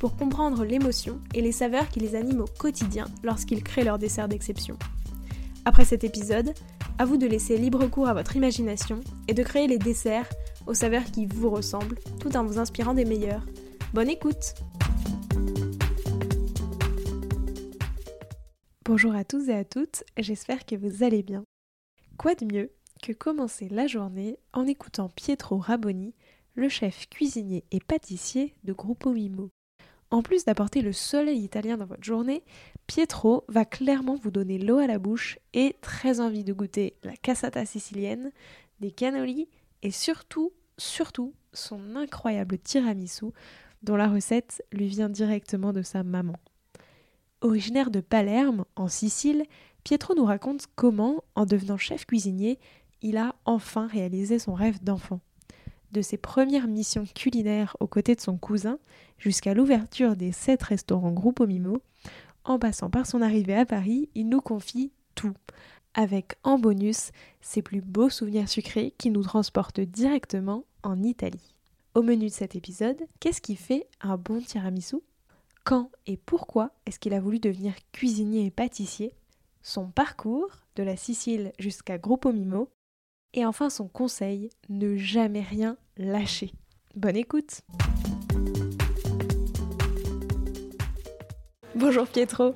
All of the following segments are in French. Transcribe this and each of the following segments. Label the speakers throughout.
Speaker 1: pour comprendre l'émotion et les saveurs qui les animent au quotidien lorsqu'ils créent leur dessert d'exception. Après cet épisode, à vous de laisser libre cours à votre imagination et de créer les desserts aux saveurs qui vous ressemblent tout en vous inspirant des meilleurs. Bonne écoute Bonjour à tous et à toutes, j'espère que vous allez bien. Quoi de mieux que commencer la journée en écoutant Pietro Raboni, le chef cuisinier et pâtissier de Gruppo Mimo? En plus d'apporter le soleil italien dans votre journée, Pietro va clairement vous donner l'eau à la bouche et très envie de goûter la cassata sicilienne, des cannolis et surtout, surtout, son incroyable tiramisu dont la recette lui vient directement de sa maman. Originaire de Palerme, en Sicile, Pietro nous raconte comment, en devenant chef cuisinier, il a enfin réalisé son rêve d'enfant. De ses premières missions culinaires aux côtés de son cousin, jusqu'à l'ouverture des sept restaurants Gruppo Mimo, en passant par son arrivée à Paris, il nous confie tout, avec en bonus ses plus beaux souvenirs sucrés qui nous transportent directement en Italie. Au menu de cet épisode, qu'est-ce qui fait un bon tiramisu? Quand et pourquoi est-ce qu'il a voulu devenir cuisinier et pâtissier? Son parcours, de la Sicile jusqu'à Gruppo Mimo, et enfin son conseil, ne jamais rien lâcher. Bonne écoute Bonjour Pietro.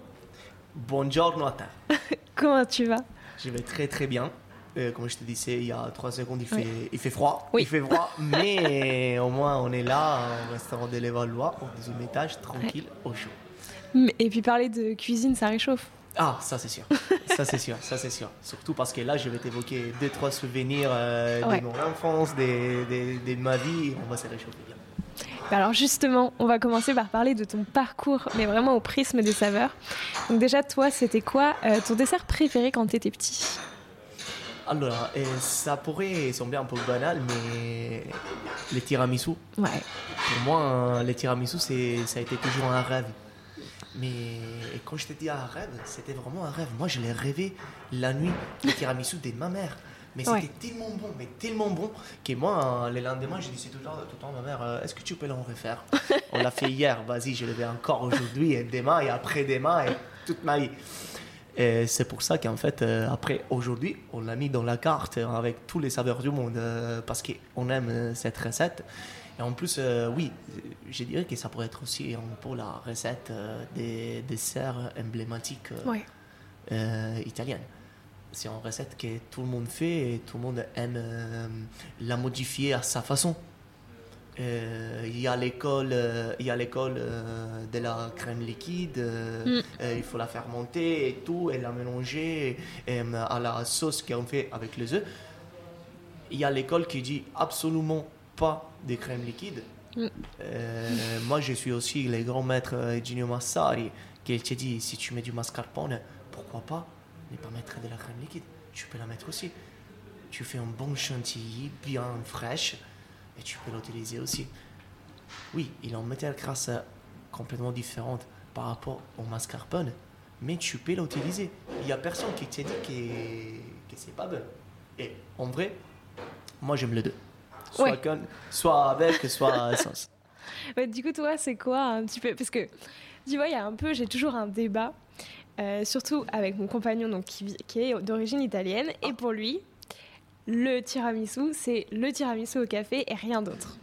Speaker 2: Buongiorno a te.
Speaker 1: Comment tu vas?
Speaker 2: Je vais très très bien. Euh, comme je te disais il y a trois secondes, il fait,
Speaker 1: Oui.
Speaker 2: il fait froid.
Speaker 1: Oui.
Speaker 2: Il fait froid, mais au moins on est là au restaurant de l'Évalois, au deuxième étage, tranquille, au chaud.
Speaker 1: Et puis parler de cuisine, ça réchauffe.
Speaker 2: Ah, ça c'est sûr. ça c'est sûr, ça c'est sûr. Surtout parce que là, je vais t'évoquer deux, trois souvenirs euh,
Speaker 1: Ouais.
Speaker 2: de mon enfance, de, ma vie. On va se réchauffer bien.
Speaker 1: Bah Alors justement, on va commencer par parler de ton parcours, mais vraiment au prisme des saveurs. Donc déjà, toi, c'était quoi euh, ton dessert préféré quand t'étais petit?
Speaker 2: Alors, euh, ça pourrait sembler un peu banal, mais les tiramisu,
Speaker 1: Ouais.
Speaker 2: Pour moi, les tiramisu, ça a été toujours un rêve. Mais quand je te dis un rêve, c'était vraiment un rêve. Moi, je l'ai rêvé la nuit, les tiramisu de ma mère. Mais
Speaker 1: Ouais.
Speaker 2: c'était tellement bon, mais tellement bon, que moi, euh, le lendemain, je disais tout le temps, tout le temps à ma mère, euh, est-ce que tu peux l'en refaire? On l'a fait hier, vas-y, je le vais encore aujourd'hui, et demain, et après-demain, et toute ma vie. Et c'est pour ça qu'en fait, euh, après, aujourd'hui, on l'a mis dans la carte avec tous les saveurs du monde, parce qu'on aime cette recette. Et en plus, euh, oui, je dirais que ça pourrait être aussi un peu la recette euh, des desserts emblématiques euh,
Speaker 1: Ouais.
Speaker 2: italiennes. C'est une recette que tout le monde fait et tout le monde aime la modifier à sa façon. Il y a l'école, il y a l'école de la crème liquide.
Speaker 1: Mm.
Speaker 2: il faut la faire monter et tout, et la mélanger à la sauce qu'on fait avec les œufs. Il y a l'école qui dit absolument pas de crème liquide.
Speaker 1: Mm.
Speaker 2: Euh, moi, je suis aussi le grand maître Gino Massari qui te dit si tu mets du mascarpone, pourquoi pas ne pas mettre de la crème liquide? Tu peux la mettre aussi. Tu fais un bon chantilly bien fraîche et tu peux l'utiliser aussi. Oui, il a une matière grasse euh, complètement différente par rapport au mascarpone, mais tu peux l'utiliser. Il n'y a personne qui te dit que, que c'est pas bon. Et en vrai, moi j'aime les deux. Soit,
Speaker 1: Ouais.
Speaker 2: con- soit avec, soit sans.
Speaker 1: Ouais, du coup, toi, c'est quoi un petit peu Parce que, tu vois, il y a un peu, j'ai toujours un débat, euh, surtout avec mon compagnon donc, qui, qui est d'origine italienne, et pour lui, le tiramisu, c'est le tiramisu au café et rien d'autre.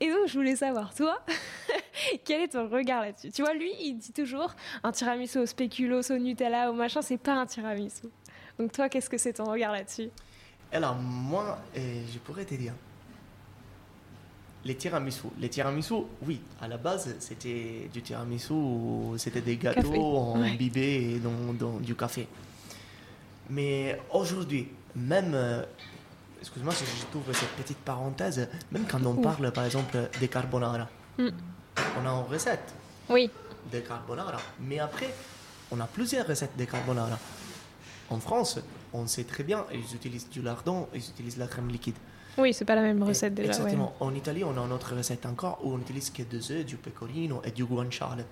Speaker 1: Et donc, je voulais savoir, toi, quel est ton regard là-dessus? Tu vois, lui, il dit toujours un tiramisu au spéculoos, au Nutella, au machin, c'est pas un tiramisu. Donc, toi, qu'est-ce que c'est ton regard là-dessus?
Speaker 2: Alors, moi, euh, je pourrais te dire. Les tiramisu. Les tiramisu, oui, à la base, c'était du tiramisu, c'était des gâteaux
Speaker 1: ouais.
Speaker 2: imbibés dans, dans du café. Mais aujourd'hui, même, euh, excuse-moi si je trouve cette petite parenthèse, même quand on parle par exemple des carbonara,
Speaker 1: Mm.
Speaker 2: on a une recette.
Speaker 1: Oui.
Speaker 2: de carbonara. Mais après, on a plusieurs recettes de carbonara. En France, on sait très bien, ils utilisent du lardon, ils utilisent la crème liquide.
Speaker 1: Oui, c'est pas la même recette déjà.
Speaker 2: Exactement. En Italie, on a une autre recette encore où on utilise que des œufs, du pecorino et du guanciale.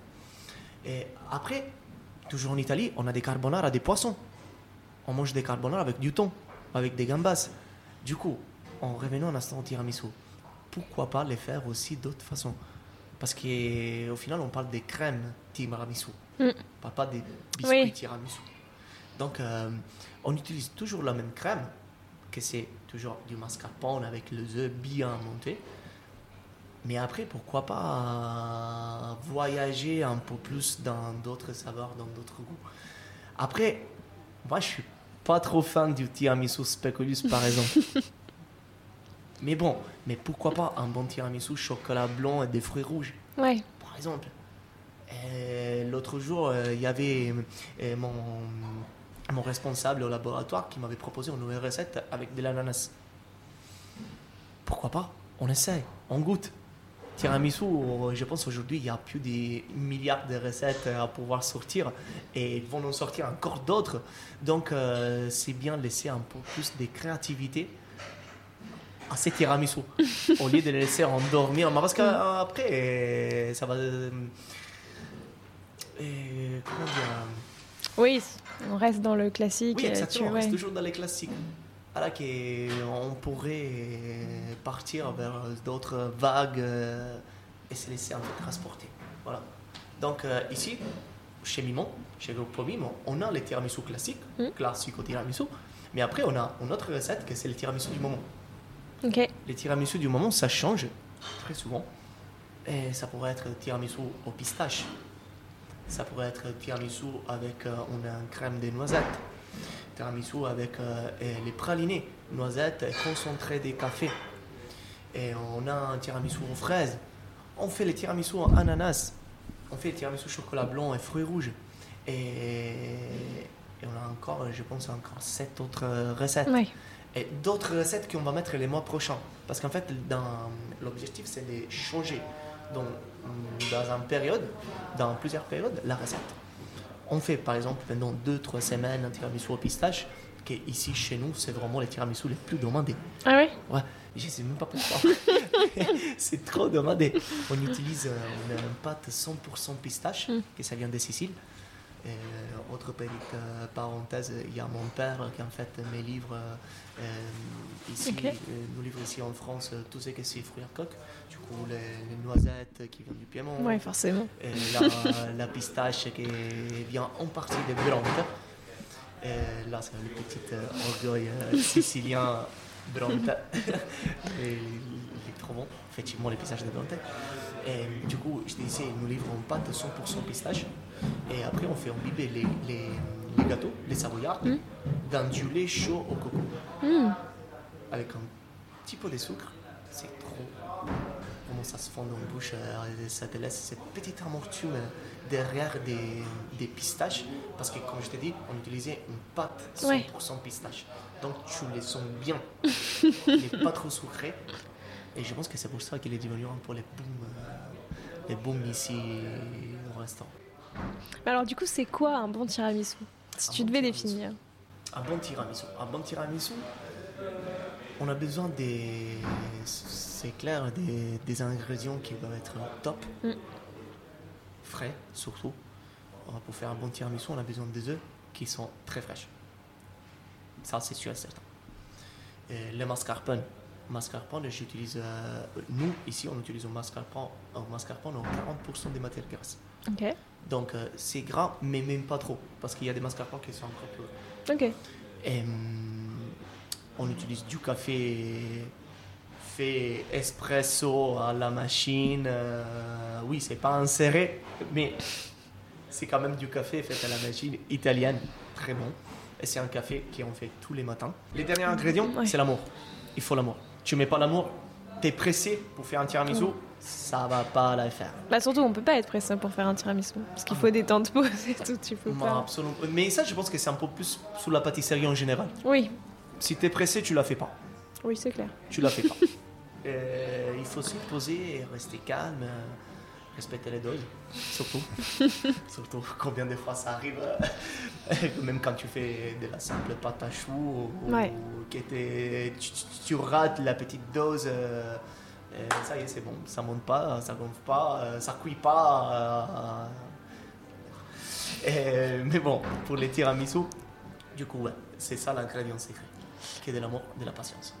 Speaker 2: Et après, toujours en Italie, on a des carbonara des poissons. On mange des carbonara avec du thon, avec des gambas. Du coup, en revenant un instant au tiramisu, pourquoi pas les faire aussi d'autres façons? Parce qu'au final, on parle des crèmes tiramisu.
Speaker 1: Mm.
Speaker 2: On parle pas des biscuits
Speaker 1: Oui.
Speaker 2: tiramisu. Donc, euh, on utilise toujours la même crème, que c'est toujours du mascarpone avec les œufs bien montés. Mais après, pourquoi pas voyager un peu plus dans d'autres saveurs, dans d'autres goûts. Après, moi, je suis pas trop fan du tiramisu speculus, par exemple. mais bon, mais pourquoi pas un bon tiramisu chocolat blanc et des fruits rouges,
Speaker 1: Ouais.
Speaker 2: par exemple. L'autre jour, euh, il y avait euh, mon, mon responsable au laboratoire qui m'avait proposé une nouvelle recette avec de l'ananas. Pourquoi pas? On essaie, on goûte. Tiramisu, euh, je pense aujourd'hui, il y a plus des milliards de recettes à pouvoir sortir et ils vont en sortir encore d'autres. Donc, euh, c'est bien de laisser un peu plus de créativité à ces tiramisu au lieu de les laisser endormir. Mais Parce qu'après, euh, ça va. comment dire?
Speaker 1: Oui, on reste dans le classique.
Speaker 2: Oui, exactement.
Speaker 1: tu-
Speaker 2: On
Speaker 1: ouais.
Speaker 2: reste toujours dans les classiques. Alors qu'on pourrait partir vers d'autres vagues euh, et se laisser un peu transporter. Voilà. Donc euh, ici, chez Mimon, chez Gruppo Mimon, on a les tiramisu classiques,
Speaker 1: Mm.
Speaker 2: classiques au tiramisu. Mais après, on a une autre recette que c'est le tiramisu du moment.
Speaker 1: Ok.
Speaker 2: Les tiramisu du moment, ça change très souvent. Et ça pourrait être tiramisu au pistache. Ça pourrait être tiramisu avec euh, une, une crème de noisettes. Tiramisu avec euh, les pralinés, noisettes et concentré de café. Et on a un tiramisu aux fraises. On fait les tiramisu en ananas. On fait les tiramisu chocolat blanc et fruits rouges. Et, et on a encore, je pense, encore sept autres recettes et d'autres recettes qu'on va mettre les mois prochains. Parce qu'en fait, l'objectif, c'est de changer dans une période, dans plusieurs périodes, la recette. On fait par exemple pendant 2-3 semaines un tiramisu au pistache, qui ici chez nous, c'est vraiment les tiramisu les plus demandés.
Speaker 1: Ah ouais?
Speaker 2: Ouais, je sais même pas pourquoi. c'est trop demandé. On utilise euh, une pâte 100% pistache,
Speaker 1: Mm.
Speaker 2: ça vient de Sicile. Et, euh, autre petite euh, parenthèse, il y a mon père qui en fait mes livres euh, ici,
Speaker 1: Ok.
Speaker 2: euh, nous livre ici en France tout ce que c'est fruits à coque. Du coup, les, les noisettes qui viennent du Piémont,
Speaker 1: Ouais, forcément.
Speaker 2: et la, la pistache qui vient en partie de Bronte. Et là, c'est le petit orgueil sicilien Bronte. et il est trop bon, effectivement, les pistaches de Bronte. Et du coup, je te disais, nous livrons en pâte 100% pistache. Et après, on fait imbiber les, les, les gâteaux, les savoyards,
Speaker 1: Mm.
Speaker 2: dans du lait chaud au coco.
Speaker 1: Hmm.
Speaker 2: Avec un petit peu de sucre. C'est trop. Comment ça se fond dans la bouche. euh, ça te laisse cette petite amertume derrière des, des pistaches. Parce que, comme je t'ai dit, on utilisait une pâte 100%
Speaker 1: Ouais.
Speaker 2: pistache. Donc, tu les sens bien. Il n'est pas trop sucré. Et je pense que c'est pour ça qu'il est devenu peu les boom, euh, les boom ici au restaurant.
Speaker 1: Mais alors, du coup, c'est quoi un bon tiramisu Si
Speaker 2: Un
Speaker 1: tu
Speaker 2: bon
Speaker 1: devais
Speaker 2: tiramisu.
Speaker 1: définir.
Speaker 2: Un bon tiramisu. Un bon tiramisu, on a besoin des. C'est clair, des, des ingrédients qui doivent être top.
Speaker 1: Mm.
Speaker 2: Frais, surtout. Euh, Pour faire un bon tiramisu, on a besoin des œufs qui sont très fraîches. Ça, c'est sûr et certain. Et le mascarpone. Mascarpone, j'utilise. euh, nous, ici, on utilise un mascarpone, un mascarpone en 40% des matières grasses.
Speaker 1: Ok.
Speaker 2: Donc, euh, c'est gras, mais même pas trop. Parce qu'il y a des mascarpones qui sont encore plus
Speaker 1: Ok.
Speaker 2: et, on utilise du café fait espresso à la machine. euh, oui, c'est pas inséré, mais c'est quand même du café fait à la machine italienne, très bon. Et c'est un café qu'on fait tous les matins. Les derniers ingrédients,
Speaker 1: Ouais.
Speaker 2: c'est l'amour. Il faut l'amour. Tu mets pas l'amour, t'es pressé pour faire un tiramisu, ça va pas la faire.
Speaker 1: Bah surtout, on peut pas être pressé pour faire un tiramisu. Parce qu'il faut des temps de pause et tout, tu peux
Speaker 2: Non,
Speaker 1: pas.
Speaker 2: absolument. Mais ça, je pense que c'est un peu plus sous la pâtisserie en général.
Speaker 1: Oui,
Speaker 2: Si t'es pressé, tu la fais pas.
Speaker 1: oui, c'est clair.
Speaker 2: tu la fais pas. Euh, il faut se poser et rester calme, euh, respecter les doses, surtout. surtout combien de fois ça arrive, même quand tu fais de la simple pâte à choux ou,
Speaker 1: Ouais.
Speaker 2: que tu, rates la petite dose. euh, euh, ça y est, c'est bon, ça monte pas, ça gonfle pas, euh, ça cuit pas. euh, mais bon, pour les tiramisu, du coup, ouais, c'est ça l'ingrédient secret, qui est de l'amour, de la patience.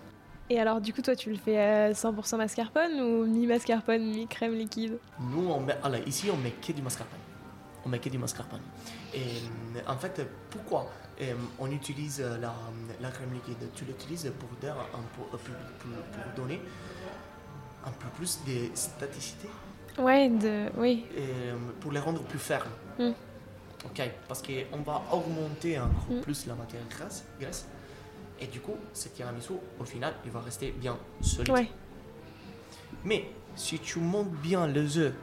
Speaker 1: Et alors, du coup, toi, tu le fais euh, 100% mascarpone ou mi-mascarpone, mi-crème liquide?
Speaker 2: Nous, on met, alors, ici, on met que du mascarpone. On met que du mascarpone. Et euh, en fait, pourquoi Euh, on utilise la, la crème liquide? Tu l'utilises pour, donner un peu plus de staticité
Speaker 1: Ouais, de... oui.
Speaker 2: et pour les rendre plus fermes.
Speaker 1: Mm.
Speaker 2: Ok, parce qu'on va augmenter encore
Speaker 1: Mm.
Speaker 2: plus la matière grasse, graisse. Et du coup, ce tiramisu, au final, il va rester bien solide.
Speaker 1: Ouais.
Speaker 2: Mais si tu montes bien les œufs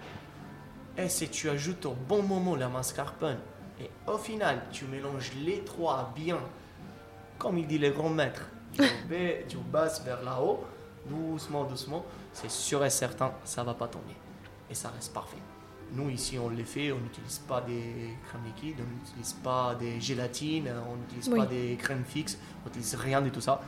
Speaker 2: et si tu ajoutes au bon moment la mascarpone et au final tu mélanges les trois bien, comme il dit le grand maître, du bas- du bas vers là-haut, doucement, doucement, c'est sûr et certain, ça va pas tomber. Et ça reste parfait. Nous ici on le fait, on n'utilise pas des crèmes liquides, on n'utilise pas des gélatines, on n'utilise
Speaker 1: Oui.
Speaker 2: pas des crèmes fixes, on n'utilise rien de tout ça.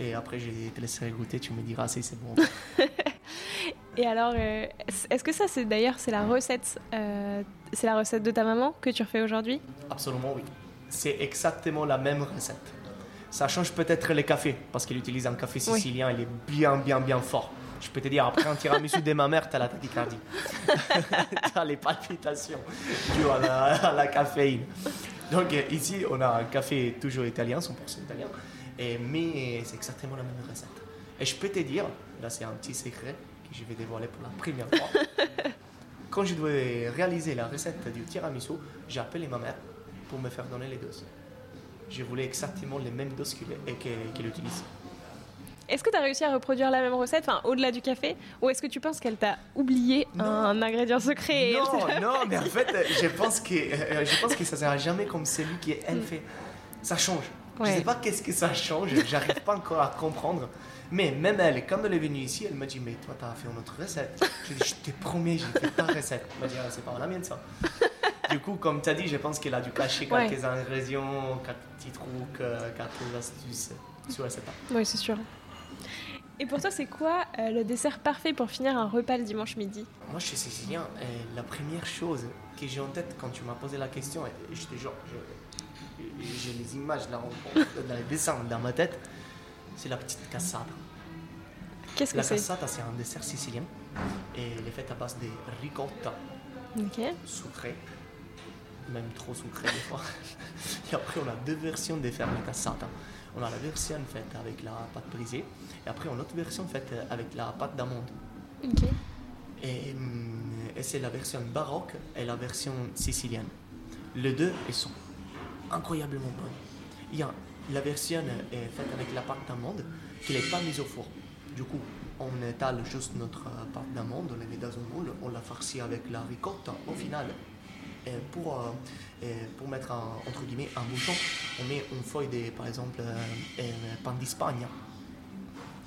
Speaker 2: Et après, je te laisserai goûter, tu me diras si c'est bon.
Speaker 1: Et alors, euh, est-ce que ça, c'est d'ailleurs, c'est la recette, euh, c'est la recette de ta maman que tu refais aujourd'hui?
Speaker 2: Absolument oui. C'est exactement la même recette. Ça change peut-être les cafés, parce qu'il utilise un café
Speaker 1: Oui.
Speaker 2: sicilien, il est bien, bien, bien fort. Je peux te dire, après un tiramisu de ma mère, t'as la tachycardie. t'as les palpitations dues à la, à la caféine. Donc euh, ici, on a un café toujours italien, 100% italien, et, mais c'est exactement la même recette. Et je peux te dire, là c'est un petit secret que je vais dévoiler pour la première fois. Quand je devais réaliser la recette du tiramisu, j'ai appelé ma mère pour me faire donner les doses. Je voulais exactement les mêmes doses qu'il et que- qu'il utilise.
Speaker 1: Est-ce que tu as réussi à reproduire la même recette, enfin, au-delà du café Ou est-ce que tu penses qu'elle t'a oublié
Speaker 2: Non.
Speaker 1: un ingrédient secret elle
Speaker 2: Non, non, mais en fait, euh, je pense que, euh, je pense que ça sera jamais comme celui qu'elle fait. Ça change. Je
Speaker 1: Mm. Ouais.
Speaker 2: sais pas qu'est-ce que ça change, j'arrive pas encore à comprendre. Mais même elle, quand elle est venue ici, elle m'a dit Mais toi, t'as fait une autre recette. Je lui ai dit Je te promets, j'ai fait ta recette. Elle m'a dit Ah, C'est pas la mienne, ça. Du coup, comme tu as dit, je pense qu'elle a dû cacher
Speaker 1: Ouais.
Speaker 2: quelques ingrédients, quelques petits trucs, euh, quelques astuces sur la recette.
Speaker 1: Oui, c'est sûr. Et pour toi, c'est quoi euh, le dessert parfait pour finir un repas le dimanche midi?
Speaker 2: Moi, je suis sicilien. Et la première chose que j'ai en tête quand tu m'as posé la question, et je te jure, j'ai les images, là, dans les dessins dans ma tête, c'est la petite cassata.
Speaker 1: Qu'est-ce que
Speaker 2: La
Speaker 1: c'est?
Speaker 2: cassata, c'est un dessert sicilien. Et elle est faite à base de ricotta
Speaker 1: Ok.
Speaker 2: sucré, même trop sucré des fois. Et après, on a deux versions de faire la cassata. On a la version faite avec la pâte brisée, et après, on a une autre version faite avec la pâte d'amande.
Speaker 1: Ok.
Speaker 2: Et, et c'est la version baroque et la version sicilienne. Les deux, sont incroyablement bonnes. Il y a la version est faite avec la pâte d'amande qui n'est pas mise au four. Du coup, on étale juste notre euh, pâte d'amande, on la met dans un moule, on la farcit avec la ricotta au final. Et pour, euh, et pour mettre un- entre guillemets un bouchon, on met une feuille de, par exemple, euh, euh, pain d'Espagne.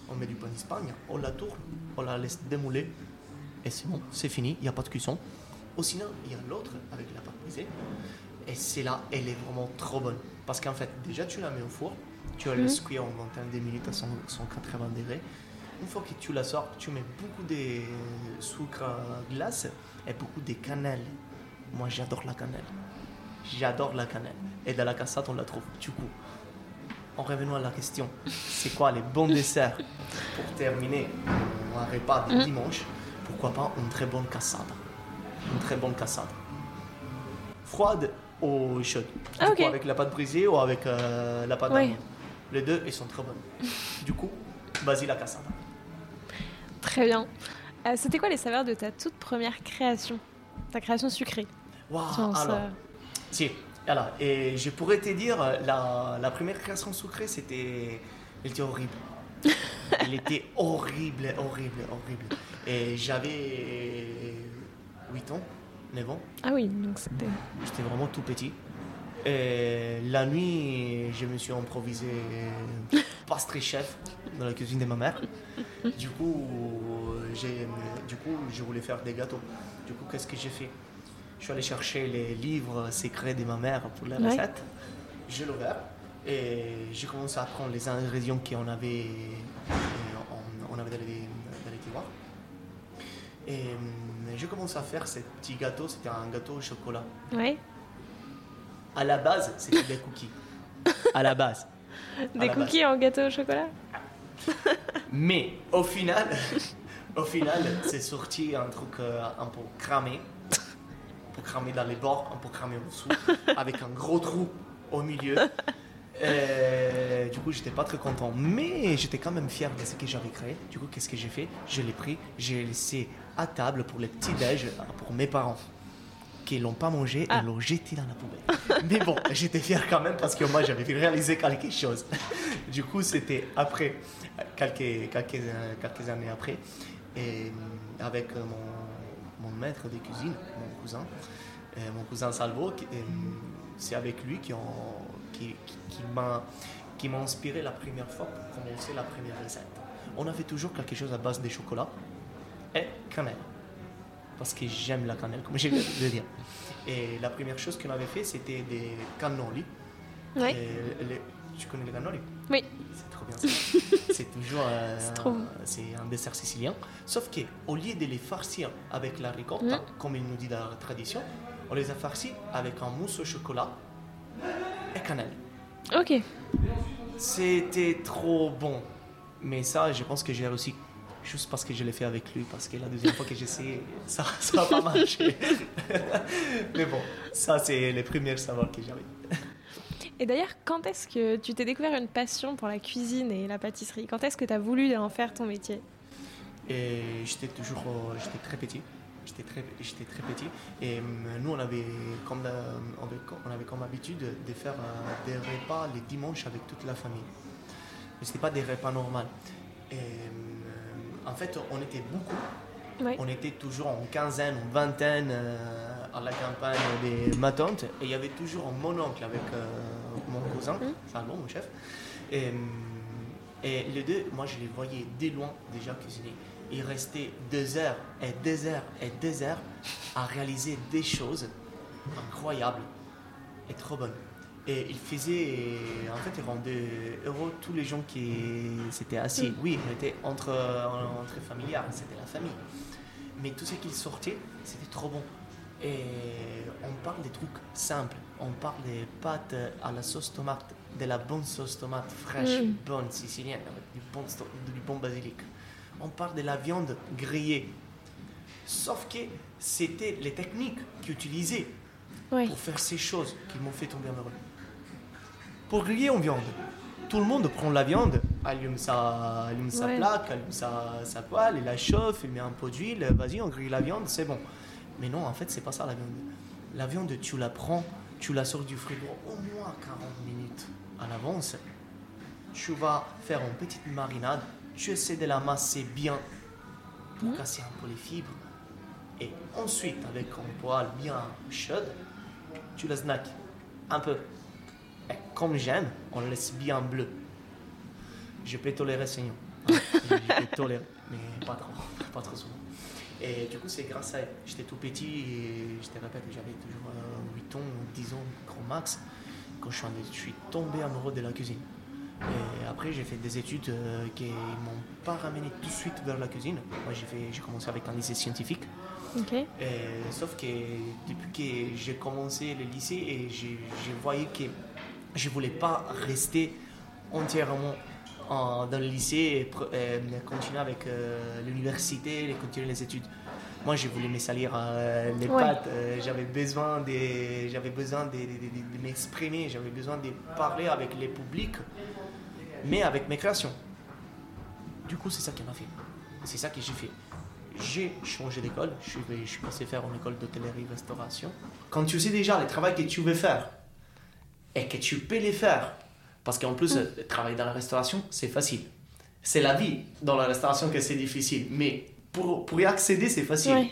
Speaker 2: On met du pain d'Espagne, on la tourne, on la laisse démouler et c'est bon, c'est fini, il n'y a pas de cuisson. Ou sinon, il y a l'autre avec la pâte brisée. Et c'est là, elle est vraiment trop bonne. Parce qu'en fait, déjà, tu la mets au four, tu la laisses cuire en vingtaine de minutes à 100 180 degrés. Une fois que tu la sors, tu mets beaucoup de sucre glace et beaucoup de cannelle. Moi, j'adore la cannelle. J'adore la cannelle. Et dans la cassate, on la trouve. Du coup, en revenant à la question, c'est quoi les bons desserts pour terminer un repas de dimanche? Pourquoi pas une très bonne cassata Une très bonne cassata. Froide ou chaude?
Speaker 1: Ah,
Speaker 2: Du
Speaker 1: ok.
Speaker 2: coup, avec la pâte brisée ou avec euh, la pâte d'amande? Les deux, ils sont très bonnes. Du coup, vas-y la cassata.
Speaker 1: Très bien. Euh, C'était quoi les saveurs de ta toute première création? Ta création sucrée?
Speaker 2: Waouh,
Speaker 1: ça-
Speaker 2: alors, si, alors, et je pourrais te dire, la, la première création sucrée, c'était. Elle était horrible. Elle était horrible, horrible, horrible. Et j'avais 8 ans, 9 ans.
Speaker 1: Ah oui, donc c'était.
Speaker 2: J'étais vraiment tout petit. Et la nuit, je me suis improvisé pastry chef dans la cuisine de ma mère. Du coup, j'ai, du coup, je voulais faire des gâteaux. Du coup, qu'est-ce que j'ai fait? Je suis allé chercher les livres secrets de ma mère pour les
Speaker 1: Ouais.
Speaker 2: recettes. Je l'ai ouvert et j'ai commencé à prendre les ingrédients qu'on avait, euh, on, on avait dans les, dans les tiroirs. Et euh, j'ai commencé à faire ce petit gâteau. C'était un gâteau au chocolat.
Speaker 1: Ouais.
Speaker 2: À la base, c'était des cookies. À la base.
Speaker 1: Des
Speaker 2: la
Speaker 1: cookies en gâteau au chocolat?
Speaker 2: Mais au final, au final, c'est sorti un truc euh, un peu cramé, cramé dans les bords, un peu cramé en dessous, avec un gros trou au milieu. Euh, du coup, j'étais pas très content, mais j'étais quand même fier de ce que j'avais créé. Du coup, qu'est-ce que j'ai fait? Je l'ai pris, j'ai laissé à table pour les petits déj pour mes parents qui l'ont pas mangé
Speaker 1: Ah.
Speaker 2: et l'ont jeté dans la poubelle. Mais bon, j'étais fier quand même parce que moi j'avais réalisé quelque chose. Du coup, c'était après, quelques, quelques, euh, quelques années après, et euh, avec euh, mon, mon maître de cuisine, mon cousin, euh, mon cousin Salvo, euh, c'est avec lui qui, ont- qui, qui, qui m'a inspiré la première fois pour commencer la première recette. On avait toujours quelque chose à base de chocolat et cannelle parce que j'aime la cannelle, comme viens de dire. Et la première chose qu'on avait fait, c'était des cannolis.
Speaker 1: Ouais.
Speaker 2: Et les- tu connais les cannolis
Speaker 1: Oui.
Speaker 2: C'est trop bien ça. c'est toujours euh,
Speaker 1: C'est
Speaker 2: un dessert sicilien. Sauf que au lieu de les farcir avec la ricotta, comme il nous dit dans la tradition, on les a farcis avec un mousse au chocolat et cannelle.
Speaker 1: Ok.
Speaker 2: C'était trop bon. Mais ça, je pense que j'ai réussi juste parce que je l'ai fait avec lui. Parce que la deuxième fois que j'ai essayé, ça n'a pas marché. Mais bon, ça, c'est les premiers savoirs que j'avais.
Speaker 1: Et d'ailleurs, quand est-ce que tu t'es découvert une passion pour la cuisine et la pâtisserie? Quand est-ce que tu as voulu en faire ton métier?
Speaker 2: Et j'étais toujours, euh, j'étais très petit. J'étais très, j'étais très petit. Et euh, nous, on avait comme, euh, on avait, comme habitude de faire des repas les dimanches avec toute la famille. Mais ce pas des repas normaux. Et en fait, on était beaucoup. On était toujours en quinzaine, en vingtaine à la campagne de ma tante. Et il y avait toujours mon oncle avec euh, mon cousin,
Speaker 1: Mhm.
Speaker 2: Salomon, mon chef. Et, euh, et les deux, moi je les voyais dès loin déjà cuisiner. Ils restaient deux heures et deux heures et deux heures à réaliser des choses incroyables et trop bonnes. Et ils faisaient, en fait, ils rendaient heureux tous les gens qui s'étaient assis.
Speaker 1: Mm.
Speaker 2: Oui, on était entre, entre familiards, c'était la famille. Mais tout ce qu'ils sortaient, c'était trop bon. Et on parle des trucs simples. On parle des pâtes à la sauce tomate, de la bonne sauce tomate fraîche,
Speaker 1: Mm.
Speaker 2: bonne sicilienne, avec du bon, sto- du bon basilic. On parle de la viande grillée. Sauf que c'était les techniques qu'ils utilisaient pour faire ces choses qui m'ont fait tomber amoureux. Pour griller en viande, tout le monde prend la viande, allume sa, allume sa
Speaker 1: Ouais.
Speaker 2: plaque, allume sa, sa poêle, il la chauffe, il met un peu d'huile, vas-y, on grille la viande, c'est bon. Mais non, en fait, c'est pas ça la viande. La viande, tu la prends, tu la sors du frigo au moins 40 minutes à l'avance. Tu vas faire une petite marinade, tu essaies de la masser bien pour
Speaker 1: Mhm.
Speaker 2: casser un peu les fibres. Et ensuite, avec une poêle bien chaude, tu la snack un peu. Et comme j'aime, on laisse bien bleu. Je peux tolérer je je peux tolérer, mais pas trop, pas trop souvent. Et du coup, c'est grâce à elle. J'étais tout petit et je te répète, j'avais toujours euh, 8 ans, 10 ans, grand max, quand je suis, je tombé amoureux de la cuisine. Et après, j'ai fait des études euh, qui m'ont pas ramené tout de suite vers la cuisine. Moi, j'ai fait- j'ai commencé avec un lycée scientifique. Et sauf que depuis que j'ai commencé le lycée, et j'ai j'ai voyé que je voulais pas rester entièrement en- dans le lycée et, et continuer avec euh, l'université et continuer les études. Moi, je voulais me salir euh, les
Speaker 1: Ouais.
Speaker 2: pattes. euh, j'avais besoin de, j'avais besoin de, de- de- de m'exprimer. J'avais besoin de parler avec les publics, mais avec mes créations. Du coup, c'est ça qui m'a fait. C'est ça que j'ai fait. J'ai changé d'école. Je suis, je suis passé faire une école d'hôtellerie-restauration. Quand tu sais déjà le travail que tu veux faire et que tu peux les faire, parce qu'en plus, euh, travailler dans la restauration, c'est facile. C'est la vie dans la restauration que c'est difficile. Mais pour, pour y accéder, c'est facile.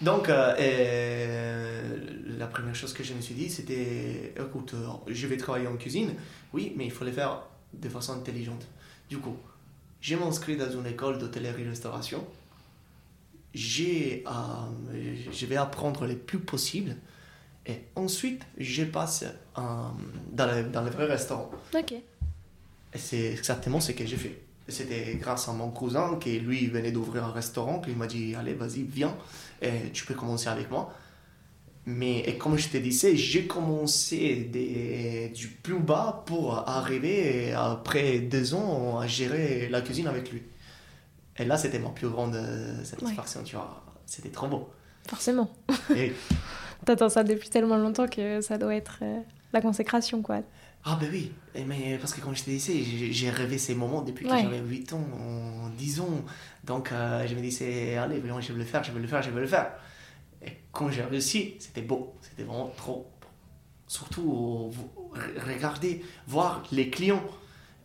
Speaker 2: Donc, euh, euh, la première chose que je me suis dit, c'était écoute, je vais travailler en cuisine, oui, mais il faut le faire de façon intelligente. Du coup, j'ai m'inscrit dans une école d'hôtellerie-restauration. j'ai, euh, je vais apprendre le plus possible. Et ensuite, je passe euh, dans, le, dans le vrai restaurant.
Speaker 1: Ok.
Speaker 2: Et c'est exactement ce que j'ai fait. C'était grâce à mon cousin qui, lui, venait d'ouvrir un restaurant, qui m'a dit Allez, vas-y, viens, et tu peux commencer avec moi. Mais et comme je te disais, j'ai commencé des, du plus bas pour arriver, après deux ans, à gérer la cuisine avec lui. Et là, c'était ma plus grande euh, satisfaction, tu vois. C'était trop beau.
Speaker 1: Forcément.
Speaker 2: Et,
Speaker 1: T'attends ça depuis tellement longtemps que ça doit être euh, la consécration, quoi.
Speaker 2: ah, ben oui, mais parce que je te disais, j'ai- rêvé ces moments depuis que
Speaker 1: Ouais.
Speaker 2: j'avais 8 ans, 10 ans. Donc, euh, je me disais, allez, vraiment, je vais le faire, je vais le faire, je vais le faire. Et quand j'ai réussi, c'était beau, c'était vraiment trop beau. Surtout, euh, re- regarder, voir les clients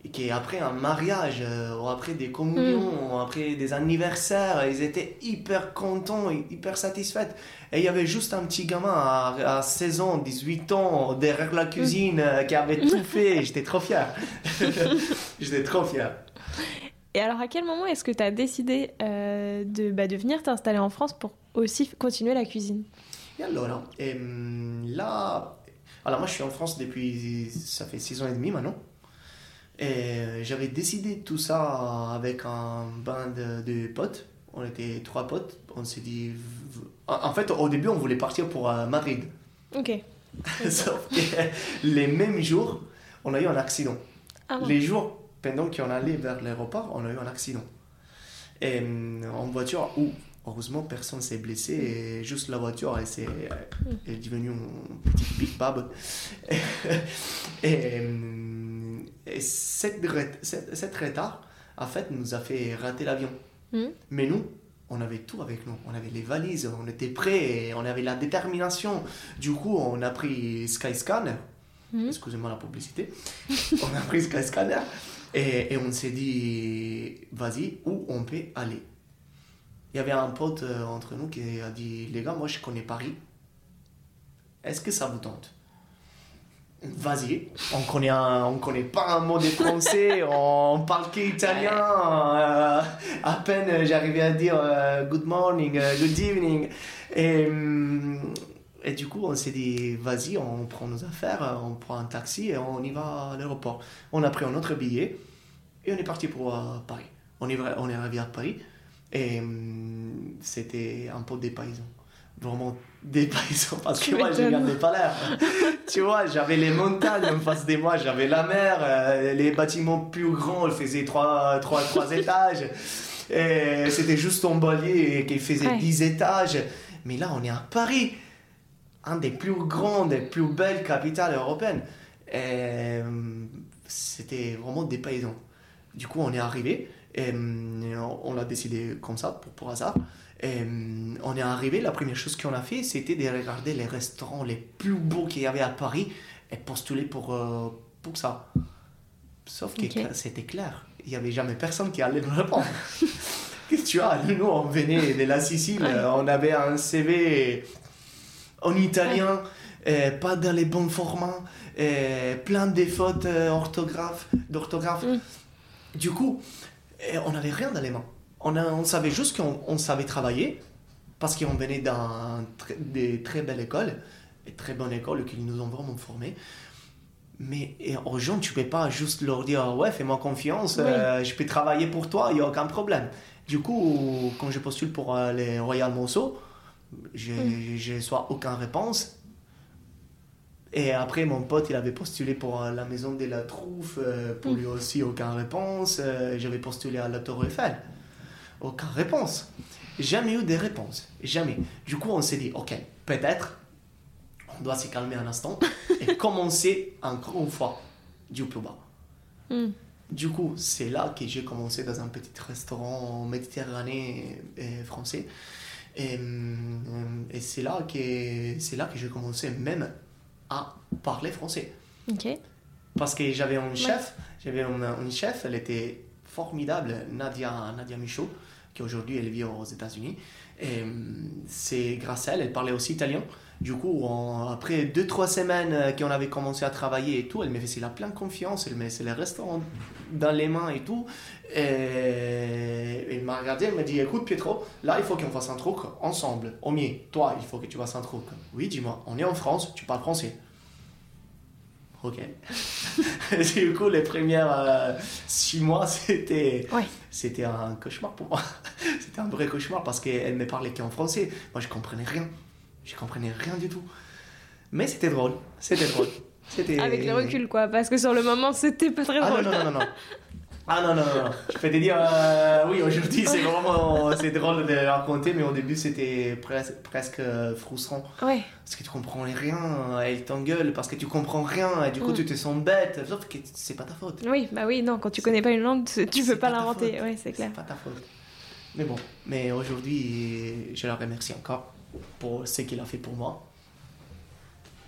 Speaker 2: et qui après un mariage, euh, ou après des communions, ou après des anniversaires, ils étaient hyper contents, hyper satisfaits. Et il y avait juste un petit gamin à, à 16 ans, 18 ans, derrière la cuisine, euh, qui avait tout fait. J'étais trop fier. J'étais trop fier.
Speaker 1: Et alors, à quel moment est-ce que tu as décidé euh, de, bah, de venir t'installer en France pour aussi continuer la cuisine?
Speaker 2: Et alors, là, alors moi je suis en France depuis, ça fait 6 ans et demi maintenant. Et j'avais décidé tout ça avec un band de, de potes. On était trois potes. On s'est dit. En fait, au début, on voulait partir pour euh, Madrid.
Speaker 1: Ok.
Speaker 2: Sauf que les mêmes jours, on a eu un accident.
Speaker 1: Ah, bon.
Speaker 2: Les jours pendant qu'on allait vers l'aéroport, on a eu un accident. Et, hum, en voiture, où heureusement personne s'est blessé, et juste la voiture elle, s'est- elle est devenue une petite big bab. et, et cette, ret- cette, cette retard, en fait, nous a fait rater l'avion.
Speaker 1: Mhm.
Speaker 2: Mais nous, on avait tout avec nous. On avait les valises, on était prêts, on avait la détermination. Du coup, on a pris Skyscanner.
Speaker 1: Mhm.
Speaker 2: Excusez-moi la publicité. on a pris Skyscanner et, et on s'est dit, vas-y, où on peut aller? Il y avait un pote euh, entre nous qui a dit, les gars, moi je connais Paris. Est-ce que ça vous tente? Vas-y, on connaît, on connaît pas un mot de français, on parle qu'italien. euh, à peine j'arrivais à dire euh, good morning, euh, good evening. Et, hum, et du coup, on s'est dit, vas-y, on prend nos affaires, on prend un taxi et on y va à l'aéroport. On a pris un autre billet et on est parti pour euh, Paris. On est, arrivé à Paris et hum, c'était un peu des. Vraiment des paysans parce
Speaker 1: Tu
Speaker 2: que moi, je regardais pas l'air. tu vois, j'avais les montagnes en face de moi, j'avais la mer, euh, les bâtiments plus grands, ils faisaient trois, trois, trois étages. Et c'était juste un balier qui faisait
Speaker 1: Ouais.
Speaker 2: 10 étages. Mais là, on est à Paris, un des plus grands, des plus belles capitales européennes. Et euh, c'était vraiment des paysans. Du coup, on est arrivé et euh, on l'a décidé comme ça, pour, pour hasard. Et euh, on est arrivé, la première chose qu'on a fait, c'était de regarder les restaurants les plus beaux qu'il y avait à Paris et postuler pour, euh, pour ça. Sauf que c'était clair, il n'y avait jamais personne qui allait nous répondre. Qu'est-ce que tu as Nous, on venait de la Sicile,
Speaker 1: Ouais.
Speaker 2: on avait un CV en italien, euh, pas dans les bons formats, plein de fautes orthographe, d'orthographe.
Speaker 1: Mm.
Speaker 2: Du coup, on n'avait rien dans les mains. On, a- on savait juste qu'on on savait travailler parce qu'on venait d'un des très belles écoles, des très bonnes écoles qui nous ont vraiment formés. Mais et aux gens, tu peux pas juste leur dire ouais, fais-moi confiance,
Speaker 1: Oui.
Speaker 2: euh, je peux travailler pour toi, il n'y a aucun problème. Du coup, quand je postule pour euh, les Royal Monceau, je
Speaker 1: Mm.
Speaker 2: je reçois aucune réponse. Et après, mon pote, il avait postulé pour euh, la maison de la Trouffe, euh, pour
Speaker 1: Mm.
Speaker 2: lui aussi, aucune réponse. J'avais postulé à la Tour Eiffel, aucune réponse. Jamais eu de réponse, jamais. Du coup, on s'est dit, ok, peut-être, on doit se calmer un instant et commencer encore une fois du plus bas.
Speaker 1: Hmm.
Speaker 2: Du coup, c'est là que j'ai commencé dans un petit restaurant méditerranéen français. Et, hum, et c'est là que c'est là que j'ai commencé même à parler français.
Speaker 1: Ok.
Speaker 2: Parce que j'avais un chef, j'avais une, une chef, elle était formidable, Nadia, Nadia Michaud. Aujourd'hui elle vit aux États-Unis. Hum, c'est grâce à elle, elle parlait aussi italien. Du coup, après deux, trois semaines euh, qu'on avait commencé à travailler et tout, elle me faisait la pleine confiance, elle me laissait les restaurants dans les mains et tout. Et elle m'a regardé, elle m'a dit Écoute, Pietro, là, il faut qu'on fasse un truc ensemble. Mieux, toi, il faut que tu fasses un truc. Oui, dis-moi, on est en France, tu parles français. Ok. du coup, les premières euh, six mois, c'était
Speaker 1: Ouais.
Speaker 2: c'était un cauchemar pour moi. c'était un vrai cauchemar parce qu'elle me parlait qu'en français. Moi, je comprenais rien. Je comprenais rien du tout. Mais c'était drôle. C'était drôle. C'était...
Speaker 1: Avec le recul, quoi. Parce que sur le moment, c'était pas très
Speaker 2: Ah
Speaker 1: drôle.
Speaker 2: non, non, non, non. Ah non, non, non. Je peux te dire, euh, oui, aujourd'hui, c'est vraiment c'est drôle de raconter, mais au début, c'était presque, presque frustrant.
Speaker 1: Ouais.
Speaker 2: Parce que tu comprends rien, elle t'engueule parce que tu comprends rien, et du coup,
Speaker 1: Mm.
Speaker 2: tu te sens bête, sauf que c'est pas ta faute.
Speaker 1: Oui, bah oui, non, quand tu connais pas une langue, tu
Speaker 2: C'est
Speaker 1: peux pas
Speaker 2: pas
Speaker 1: l'inventer. Ouais, c'est clair.
Speaker 2: pas ta faute. Mais bon, mais aujourd'hui, je la remercie encore pour ce qu'elle a fait pour moi.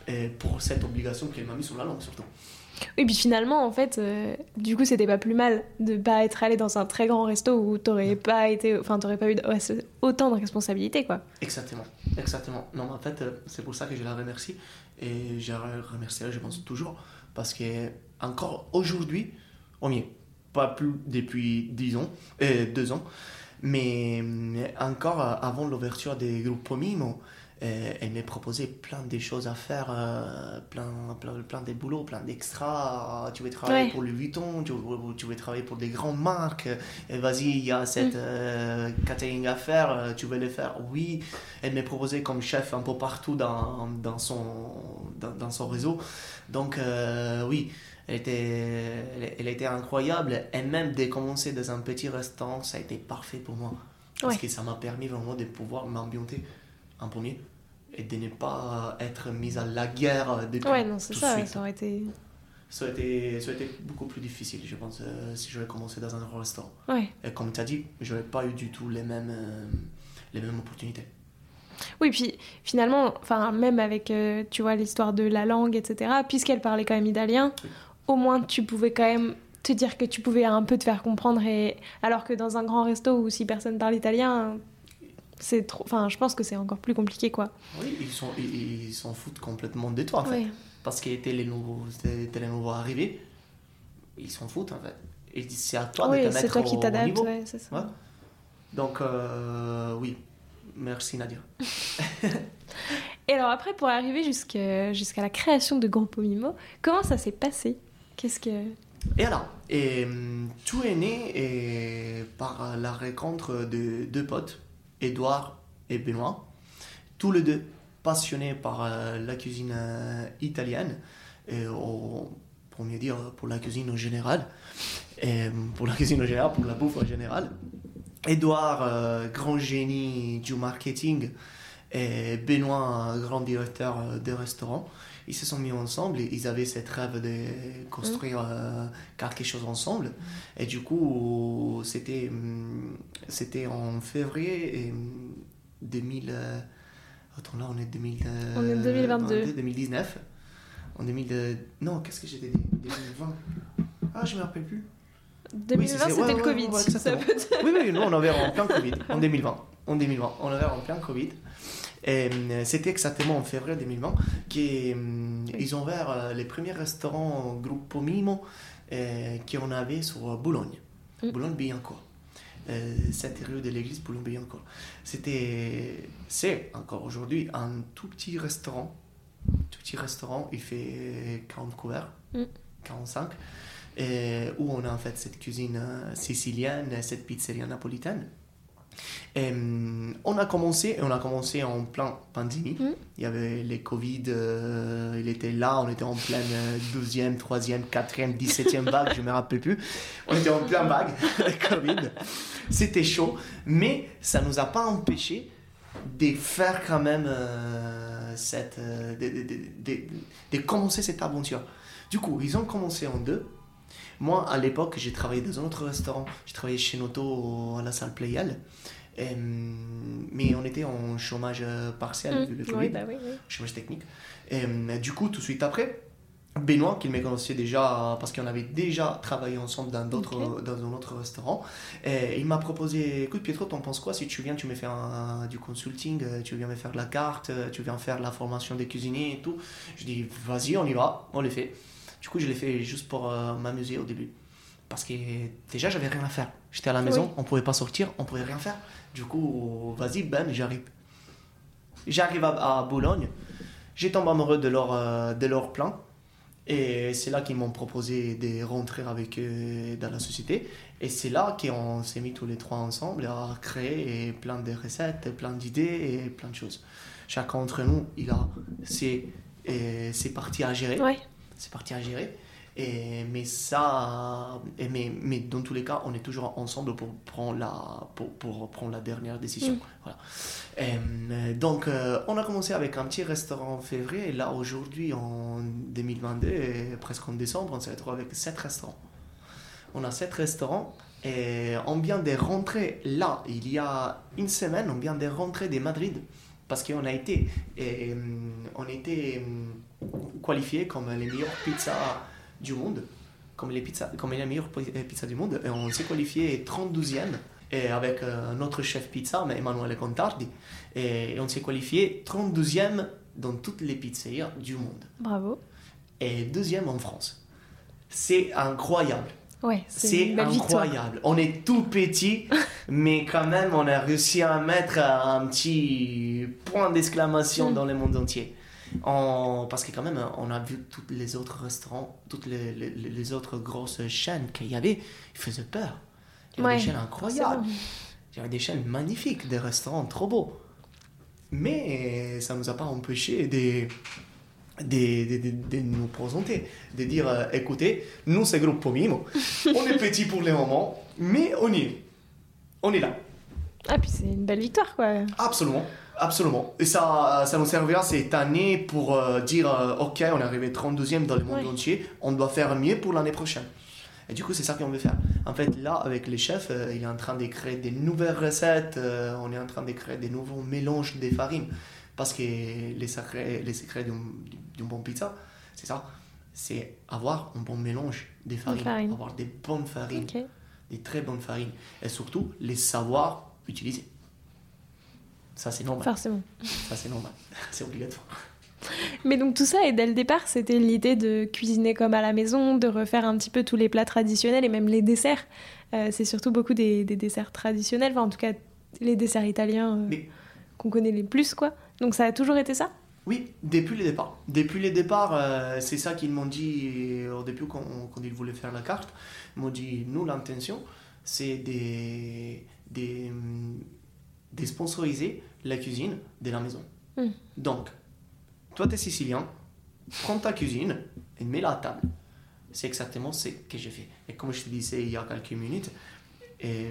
Speaker 2: Et pour cette obligation qu'elle m'a mis sur la langue, surtout.
Speaker 1: Oui, puis finalement, en fait, euh, du coup, c'était pas plus mal de pas être allé dans un très grand resto où t'aurais pas été, enfin, t'aurais pas eu autant de responsabilités, quoi.
Speaker 2: Exactement, exactement. Non, mais en fait, euh, c'est pour ça que je la remercie. Et je la remercierai, je pense, toujours. Parce que, encore aujourd'hui, au mieux, pas plus depuis 10 ans, euh, 2 ans, mais euh, encore euh, avant l'ouverture des groupes Mimo, elle m'a proposé plein de choses à faire, euh, plein, plein, plein de boulots, plein d'extras. Tu veux travailler
Speaker 1: Ouais.
Speaker 2: pour Louis Vuitton, tu, veux- tu veux travailler pour des grandes marques. Vas-y, il y a cette
Speaker 1: Mm.
Speaker 2: euh, catering à faire, euh, tu veux le faire? Oui. Elle m'a proposé comme chef un peu partout dans, dans, son, dans, dans son réseau. Donc, euh, oui, elle était, elle, elle était incroyable. Et même de commencer dans un petit restaurant, ça a été parfait pour moi. Parce
Speaker 1: Ouais.
Speaker 2: que ça m'a permis vraiment de pouvoir m'ambienter en premier et de ne pas être mise à la guerre depuis
Speaker 1: Ouais, non, c'est ça,
Speaker 2: suite.
Speaker 1: ça aurait été.
Speaker 2: Ça aurait, été, ça aurait été beaucoup plus difficile, je pense, euh, si j'avais commencé dans un grand restaurant.
Speaker 1: Ouais.
Speaker 2: Et comme tu as dit, je n'aurais pas eu du tout les mêmes, euh, les mêmes opportunités.
Speaker 1: Oui, puis finalement, enfin, même avec, euh, tu vois, l'histoire de la langue, etc., puisqu'elle parlait quand même italien,
Speaker 2: Oui.
Speaker 1: au moins tu pouvais quand même te dire que tu pouvais un peu te faire comprendre, et... alors que dans un grand resto où si personne parle italien, c'est trop. Enfin, je pense que c'est encore plus compliqué, quoi.
Speaker 2: Oui, ils s'en ils, ils s'en foutent complètement de toi, en fait. Parce qu'ils étaient les nouveaux, étaient les nouveaux arrivés. Ils s'en foutent, en fait. Et c'est à toi de te
Speaker 1: c'est
Speaker 2: mettre
Speaker 1: toi qui
Speaker 2: au
Speaker 1: t'adaptes,
Speaker 2: niveau.
Speaker 1: ouais, c'est ça.
Speaker 2: Ouais. Donc, euh, oui. Merci, Nadia.
Speaker 1: Et alors après, pour arriver jusqu'à la création de Groupe Mimo, comment ça s'est passé? Qu'est-ce que...
Speaker 2: Et alors, et, hum, tout est né et, par la rencontre de deux potes, Edouard et Benoît, tous les deux passionnés par euh, la cuisine euh, italienne, et au- pour mieux dire pour la cuisine en général, et hum, pour la cuisine en général, pour la bouffe en général. Edouard, euh, grand génie du marketing, et Benoît, grand directeur euh, de restaurant ils se sont mis ensemble et ils avaient cette rêve de construire euh, quelque chose ensemble. Et du coup, c'était, hum, c'était en février et, hum, 2000. euh, attends, là, on est 2000, euh,
Speaker 1: On est 2022.
Speaker 2: 2019. En 2000. euh, non, qu'est-ce que j'étais dit? 2020. Ah, je me rappelle plus.
Speaker 1: 2020,
Speaker 2: c'est-
Speaker 1: c'était
Speaker 2: ouais,
Speaker 1: le
Speaker 2: ouais,
Speaker 1: Covid.
Speaker 2: ouais,
Speaker 1: ça peut
Speaker 2: Oui, oui, nous, on avait en plein Covid, en 2020. En 2020, on avait en plein Covid. Et euh, c'était exactement en février 2020 qu'ils ont ouvert euh, les premiers restaurants Gruppo Mimo euh, qu'on avait sur Boulogne,
Speaker 1: Mm.
Speaker 2: Boulogne-Billancourt. Euh, cette rue de l'église Boulogne-Billancourt. C'était, c'est encore aujourd'hui un tout petit restaurant. Tout petit restaurant, il fait 40 couverts,
Speaker 1: Mm.
Speaker 2: 45 et où on a en fait cette cuisine euh, sicilienne, cette pizzeria napolitaine. Et, hum, on a commencé, et on a commencé en plein pandémie.
Speaker 1: Mm.
Speaker 2: Il y avait les Covid, euh, il était là, on était en pleine euh, 12e, 3e, 4e, 17e vague, je me rappelle plus. On était en plein vague Covid. C'était chaud, mais ça nous a pas empêché de faire quand même euh, cette, euh, de, de- de- de- de commencer cette aventure. Du coup, ils ont commencé en deux. Moi, à l'époque, j'ai travaillé dans un autre restaurant. J'ai travaillé chez Noto à la salle. Et, hum, mais on était en chômage euh, partiel vu le. Covid,
Speaker 1: Oui, bah oui, oui.
Speaker 2: chômage technique. Et du coup, tout de suite après, Benoît, qu'il me connaissait déjà parce qu'on avait déjà travaillé ensemble dans, d'autres,
Speaker 1: Ok.
Speaker 2: dans un autre restaurant. Et il m'a proposé Écoute, Pietro, t'en penses quoi si tu viens, tu me fais un- du consulting, euh, tu viens me faire la carte, euh, tu viens faire la formation des cuisiniers et tout. Je dis Vas-y, on y va, on le fait. Du coup, je l'ai fait juste pour euh, m'amuser au début. Parce que déjà, j'avais rien à faire. J'étais à la maison,
Speaker 1: Oui.
Speaker 2: on pouvait pas sortir, on pouvait rien faire. Du coup, vas-y, ben, j'arrive. J'arrive à, à Boulogne, j'ai tombé amoureux de leur, euh, de leur plan. Et c'est là qu'ils m'ont proposé de rentrer avec eux dans la société. Et c'est là qu'on s'est mis tous les trois ensemble à créer plein de recettes, plein d'idées et plein de choses. Chacun d'entre nous, il a ses, et ses parties à gérer
Speaker 1: Ouais.
Speaker 2: C'est parti à gérer. Et, mais ça, et mais, mais dans tous les cas, on est toujours ensemble pour prendre la, pour, pour prendre la dernière décision.
Speaker 1: Mm.
Speaker 2: Voilà. Et, donc, euh, on a commencé avec un petit restaurant en février. Et là, aujourd'hui, en 2022, et presque en décembre, on s'est retrouvé avec sept restaurants. On a sept restaurants. Et on vient de rentrer là, il y a une semaine, on vient de rentrer de Madrid parce qu'on a été, et, on était qualifiés comme les meilleures pizzas du monde, comme les, pizzas, comme les meilleures euh, pizzas du monde, et on s'est qualifié 32e, et avec euh, notre chef pizza, Emanuele Contardi, et on s'est qualifié 32e dans toutes les pizzerias du monde,
Speaker 1: Bravo.
Speaker 2: et deuxième en France. C'est incroyable.
Speaker 1: Ouais, c'est victoire.
Speaker 2: incroyable. On est tout petit, mais quand même, on a réussi à mettre un petit point d'exclamation
Speaker 1: Mm.
Speaker 2: dans le monde entier. On- Parce que quand même, on a vu tous les autres restaurants, toutes les, les- les autres grosses chaînes qu'il y avait, ils faisaient peur. Il y avait
Speaker 1: Ouais,
Speaker 2: des chaînes incroyables.
Speaker 1: forcément.
Speaker 2: Il y avait des chaînes magnifiques, des restaurants trop beaux. Mais ça ne nous a pas empêché de, de, de- nous présenter, de dire euh, écoutez, nous c'est Gruppo Mimo, on est petit pour le moment, mais on y est. On est là.
Speaker 1: Ah, puis c'est une belle victoire, quoi.
Speaker 2: Absolument. Absolument. Et ça, ça nous servira cette année pour euh, dire euh, ok, on est arrivé 32e dans le monde
Speaker 1: Ouais.
Speaker 2: entier, on doit faire mieux pour l'année prochaine. Et du coup, c'est ça qu'on veut faire. En fait, là, avec les chefs, euh, il est en train de créer des nouvelles recettes, euh, on est en train de créer des nouveaux mélanges de farines. Parce que les secrets, les secrets d'une bonne pizza, c'est ça c'est avoir un bon mélange des farines,
Speaker 1: farines.
Speaker 2: avoir des bonnes farines, des très bonnes farines. Et surtout, les savoir utiliser. Ça, c'est normal.
Speaker 1: Forcément.
Speaker 2: Ça, c'est normal. C'est obligatoire.
Speaker 1: Mais donc tout ça, et dès le départ, c'était l'idée de cuisiner comme à la maison, de refaire un petit peu tous les plats traditionnels et même les desserts. Euh, c'est surtout beaucoup des, des desserts traditionnels, enfin en tout cas les desserts italiens euh,
Speaker 2: Mais-
Speaker 1: qu'on connaît les plus, quoi. Donc ça a toujours été ça?
Speaker 2: Oui, depuis le départ. Depuis le départ, euh, c'est ça qu'ils m'ont dit au début quand, quand ils voulaient faire la carte. Ils m'ont dit, nous, l'intention, c'est de, de, de sponsoriser la cuisine de la maison.
Speaker 1: Mm.
Speaker 2: Donc, toi, tu es sicilien, prends ta cuisine et mets-la à table. C'est exactement ce que j'ai fait. Et comme je te disais il y a quelques minutes, et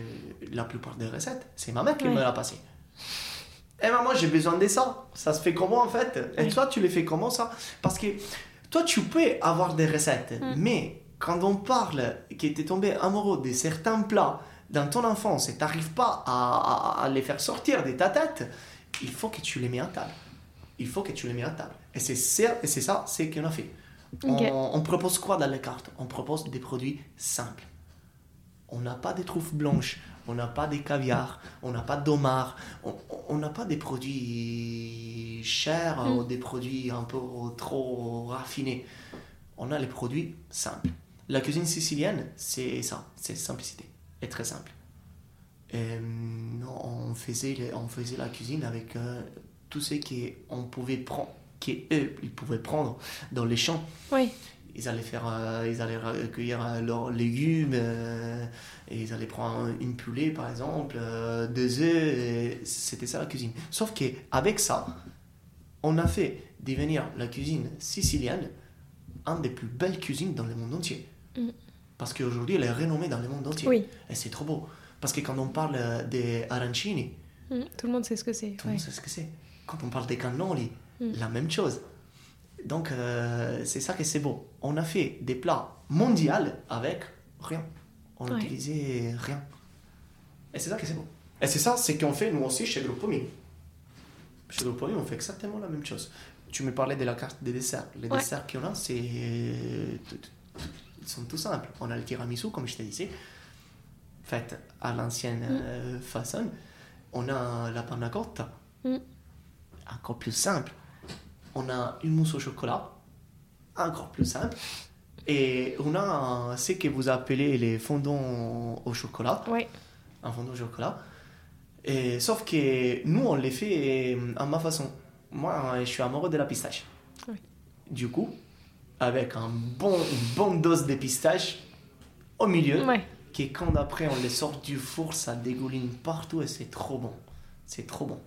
Speaker 2: la plupart des recettes, c'est ma mère qui me l'a passé. Eh ben moi j'ai besoin de ça. Ça se fait comment en fait? Et
Speaker 1: Oui.
Speaker 2: toi tu les fais comment ça? Parce que toi tu peux avoir des recettes,
Speaker 1: Mm.
Speaker 2: mais quand on parle tu es tombé amoureux de certains plats dans ton enfance et tu n'arrives pas à, à- à les faire sortir de ta tête, il faut que tu les mets à table. Il faut que tu les mets à table. Et c'est ça, c'est ça c'est qu'on a fait. On, on propose quoi dans les cartes On propose des produits simples. On n'a pas des truffes blanches, on n'a pas des caviars, on n'a pas d'homard, on on n'a pas des produits chers
Speaker 1: Mm.
Speaker 2: ou des produits un peu trop raffinés. On a les produits simples. La cuisine sicilienne, c'est ça, c'est simplicité, et très simple. Et, hum, on, faisait, on faisait la cuisine avec euh, tout ce qu'on pouvait prendre, qu'eux, ils pouvaient prendre dans les champs
Speaker 1: Oui.
Speaker 2: ils allaient faire euh, ils allaient recueillir euh, leurs légumes euh, et ils allaient prendre une poulet par exemple euh, deux œufs et c'était ça la cuisine sauf que avec ça on a fait devenir la cuisine sicilienne une des plus belles cuisines dans le monde entier
Speaker 1: Mm.
Speaker 2: Parce qu'aujourd'hui elle est renommée dans le monde entier
Speaker 1: Oui.
Speaker 2: et c'est trop beau parce que quand on parle euh, des arancini
Speaker 1: Mm, Tout le monde sait ce que c'est.
Speaker 2: tout le
Speaker 1: ouais.
Speaker 2: monde sait ce que c'est. Quand on parle des cannoli,
Speaker 1: Mm.
Speaker 2: la même chose. Donc, euh, c'est ça que c'est beau. On a fait des plats mondiaux avec rien. On
Speaker 1: Ouais.
Speaker 2: n'utilisait rien. Et c'est ça que c'est beau. Et c'est ça, c'est qu'on fait nous aussi chez Gruppo Mini. Chez Gruppo Mini, on fait exactement la même chose. tu me parlais de la carte des desserts. Les
Speaker 1: Ouais.
Speaker 2: desserts qu'on a, c'est. Ils sont tout simples. On a le tiramisu, comme je te disais, fait à l'ancienne euh, façon. On a la panna cotta,
Speaker 1: Mm.
Speaker 2: encore plus simple. On a une mousse au chocolat, encore plus simple. Et on a ce que vous appelez les fondants au chocolat
Speaker 1: Ouais.
Speaker 2: un fondant au chocolat. Et, sauf que nous, on les fait euh, à ma façon. Moi, je suis amoureux de la pistache.
Speaker 1: Oui.
Speaker 2: Du coup, avec un bon, une bonne dose de pistache au milieu,
Speaker 1: Ouais.
Speaker 2: qui quand après on les sort du four, ça dégouline partout et c'est trop bon. C'est trop bon.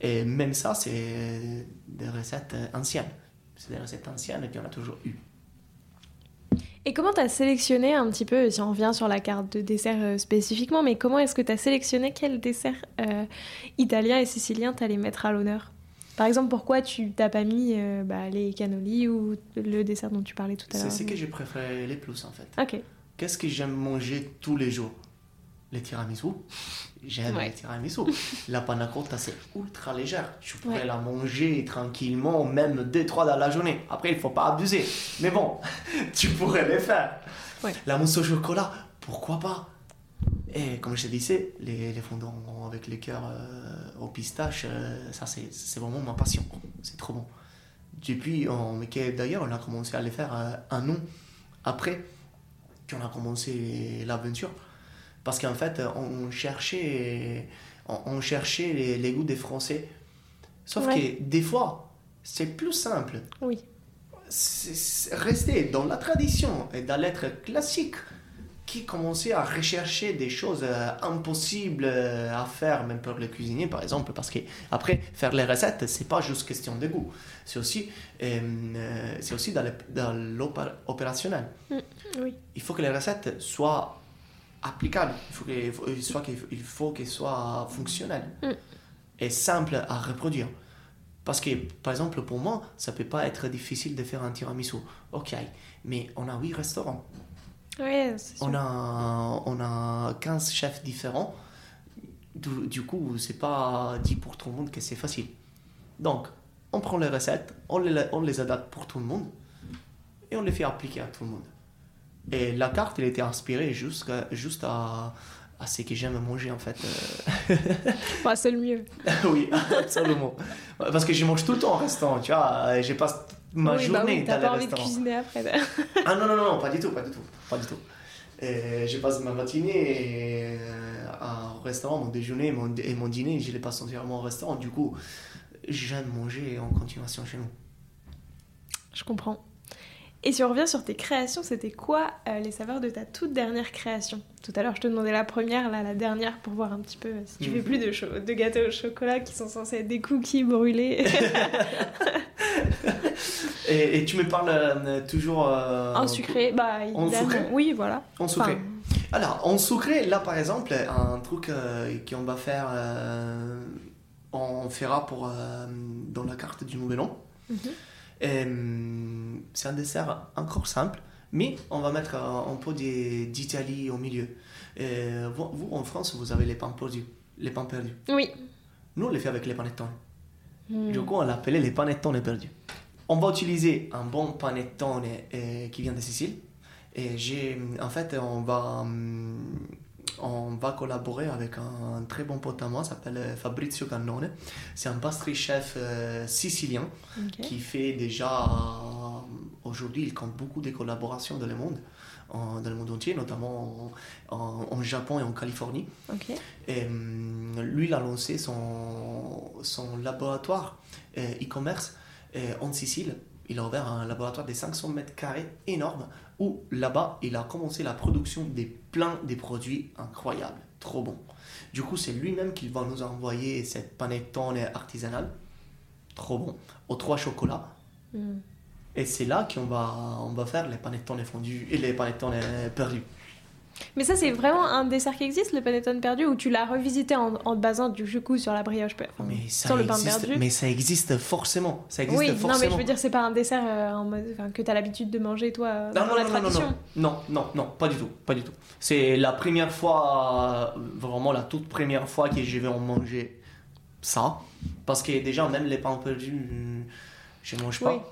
Speaker 2: Et même ça, c'est des recettes euh, anciennes. C'est des recettes anciennes qu'on a toujours eues.
Speaker 1: Et comment tu as sélectionné un petit peu, si on revient sur la carte de dessert euh, spécifiquement, mais comment est-ce que tu as sélectionné quel dessert euh, italien et sicilien t'allais mettre à l'honneur? Par exemple, pourquoi tu t'as pas mis euh, bah, les cannolis ou le dessert dont tu parlais tout à
Speaker 2: C'est
Speaker 1: l'heure
Speaker 2: ce que j'ai préféré les plus en fait.
Speaker 1: Ok.
Speaker 2: Qu'est-ce que j'aime manger tous les jours? Les tiramisu. J'aime
Speaker 1: Ouais.
Speaker 2: les tiramisu. La panna cotta, c'est ultra légère. Tu pourrais
Speaker 1: Ouais.
Speaker 2: la manger tranquillement, même deux, trois dans la journée. Après, il faut pas abuser. Mais bon, tu pourrais les faire.
Speaker 1: Ouais.
Speaker 2: La mousse au chocolat, pourquoi pas? Et comme je te disais, les, les fondants avec les cœurs euh, au pistache, euh, ça c'est c'est vraiment ma passion. C'est trop bon. Depuis, d'ailleurs, on a commencé à les faire euh, un an après qu'on a commencé l'aventure. Parce qu'en fait, on cherchait, on, on cherchait les, les goûts des Français. Sauf
Speaker 1: Ouais.
Speaker 2: que des fois, c'est plus simple.
Speaker 1: Oui.
Speaker 2: C'est- c'est rester dans la tradition et dans l'être classique qui commençait à rechercher des choses euh, impossibles euh, à faire, même pour les cuisiniers par exemple, parce que après faire les recettes, c'est pas juste question de goût, c'est aussi, euh, c'est aussi dans le- dans l'opérationnel
Speaker 1: Oui.
Speaker 2: il faut que les recettes soient applicables. Il faut il qu'elles soient fonctionnelles
Speaker 1: Mm.
Speaker 2: et simples à reproduire. Parce que, par exemple, pour moi, ça peut pas être difficile de faire un tiramisu. Ok, mais on a 8 restaurants.
Speaker 1: Ouais, c'est sûr.
Speaker 2: On a, on a 15 chefs différents. Du, du coup, c'est pas dit pour tout le monde que c'est facile. Donc, on prend les recettes, on les, on les adapte pour tout le monde et on les fait appliquer à tout le monde. Et la carte, elle était inspirée juste, juste à, à ce que j'aime manger en fait. Euh,
Speaker 1: Bah, c'est le mieux.
Speaker 2: oui, absolument. Parce que je mange tout le temps au restaurant, tu vois. Je passe ma
Speaker 1: oui, bah
Speaker 2: journée
Speaker 1: oui, t'as
Speaker 2: dans les
Speaker 1: pas envie de
Speaker 2: restaurants.
Speaker 1: cuisiner après.
Speaker 2: Ah non, non, non, pas du tout, pas du tout, pas du tout. Je passe ma matinée euh, au restaurant, mon déjeuner mon, et mon dîner, je les passe entièrement au restaurant. Du coup, j'aime manger en continuation chez nous.
Speaker 1: Je comprends. Et si on revient sur tes créations, c'était quoi euh, les saveurs de ta toute dernière création? Tout à l'heure, je te demandais la première, là, la dernière, pour voir un petit peu euh, si tu fais
Speaker 2: Mhm.
Speaker 1: plus de, de gâteaux au chocolat qui sont censés être des cookies brûlés
Speaker 2: Et, et tu me parles euh, toujours. euh,
Speaker 1: en sucré. Bah,
Speaker 2: En sucré
Speaker 1: Oui, voilà.
Speaker 2: En sucré.
Speaker 1: Enfin,
Speaker 2: Alors, en sucré, là par exemple, un truc euh, qu'on va faire, euh, on fera pour, euh, dans la carte du Nouvel An. C'est un dessert encore simple, mais on va mettre un, un peu d'I- d'Italie au milieu. Et vous, vous, en France, vous avez les pains perdus. Les pains perdus.
Speaker 1: Oui.
Speaker 2: Nous, on les fait avec les panettone.
Speaker 1: Mm.
Speaker 2: Du coup, on l'appelait les panettone perdus. On va utiliser un bon panettone euh, qui vient de Sicile. Et j'ai, en fait, on va, hum, on va collaborer avec un, très bon pote à moi, s'appelle euh, Fabrizio Cannone. C'est un pastry chef euh, sicilien qui fait déjà euh, aujourd'hui il compte beaucoup de collaborations dans le monde dans le monde entier notamment en, en- en Japon et en Californie. Et lui il a lancé son, son laboratoire e-commerce en Sicile. Il a ouvert un laboratoire de 500 mètres carrés énorme où là-bas il a commencé la production des plein des produits incroyables. Trop bon. Du coup c'est lui-même qui va nous envoyer cette panettone artisanale. Trop bon. Aux trois chocolats.
Speaker 1: Mm.
Speaker 2: et c'est là qu'on va, on va faire les panettone fondus et les panettone perdus.
Speaker 1: Mais ça, c'est vraiment un dessert qui existe, le panettone perdu, ou tu l'as revisité en, en te basant du coup sur la brioche enfin,
Speaker 2: Mais ça,
Speaker 1: sur le pain
Speaker 2: existe,
Speaker 1: perdu
Speaker 2: mais ça existe forcément. Ça existe
Speaker 1: Oui, non, mais
Speaker 2: forcément.
Speaker 1: je veux dire, c'est pas un dessert euh, en mode, enfin, que t'as l'habitude de manger, toi, euh,
Speaker 2: Non,
Speaker 1: dans
Speaker 2: non,
Speaker 1: la
Speaker 2: non, non, non,
Speaker 1: tradition.
Speaker 2: non, non, non, non, pas du tout, pas du tout. C'est la première fois, euh, vraiment la toute première fois que je vais en manger ça. Parce que déjà, même les pains perdus, Je mange pas.